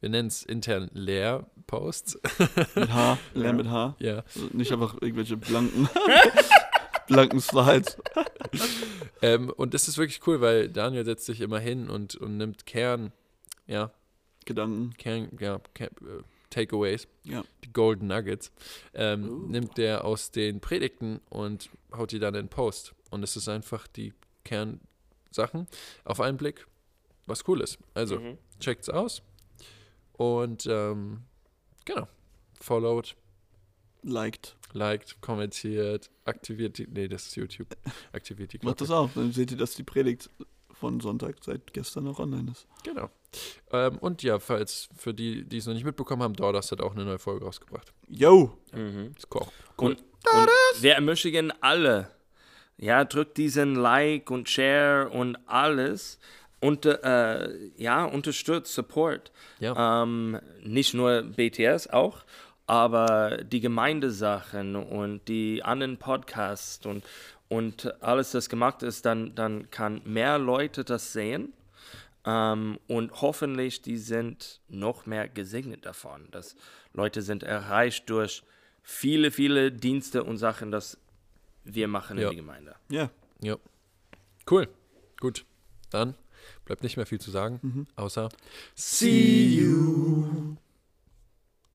Speaker 1: wir nennen es intern Leer-Posts,
Speaker 3: Mit H.
Speaker 2: Ja.
Speaker 3: mit H.
Speaker 1: ja.
Speaker 3: Also nicht einfach irgendwelche blanken, blanken Slides.
Speaker 1: Ähm, und das ist wirklich cool, weil Daniel setzt sich immer hin und, und nimmt Kern, ja,
Speaker 3: Gedanken.
Speaker 1: Kern, ja, Kern, äh, Takeaways,
Speaker 3: Ja.
Speaker 1: die Golden Nuggets, ähm,
Speaker 2: Uh.
Speaker 1: nimmt der aus den Predigten und haut die dann in Post. Und es ist einfach die Kernsachen auf einen Blick, was cool ist. Also
Speaker 2: Mhm.
Speaker 1: checkt's aus und ähm, genau, followed,
Speaker 3: Liked.
Speaker 1: liked, kommentiert, aktiviert die, nee, das ist YouTube, aktiviert die
Speaker 3: Macht
Speaker 1: Glocke.
Speaker 3: das auch. Dann seht ihr, dass die Predigt von Sonntag seit gestern noch online ist.
Speaker 1: Genau. Ähm, und ja, falls für die, die es noch nicht mitbekommen haben, Dordas hat auch eine neue Folge rausgebracht.
Speaker 3: Yo!
Speaker 2: Mhm.
Speaker 1: Ist cool.
Speaker 2: Und, und wir ermutigen alle, ja, drückt diesen Like und Share und alles und äh, ja, unterstützt, Support.
Speaker 1: Ja.
Speaker 2: Ähm, nicht nur BTS, auch. aber die Gemeindesachen und die anderen Podcasts und, und alles, das gemacht ist, dann, dann kann mehr Leute das sehen. Ähm, und hoffentlich, die sind noch mehr gesegnet davon, dass Leute sind erreicht durch viele, viele Dienste und Sachen, das wir machen
Speaker 1: Ja.
Speaker 2: in die Gemeinde.
Speaker 3: Ja.
Speaker 1: Ja. Cool. Gut. Dann bleibt nicht mehr viel zu sagen, außer
Speaker 3: See you.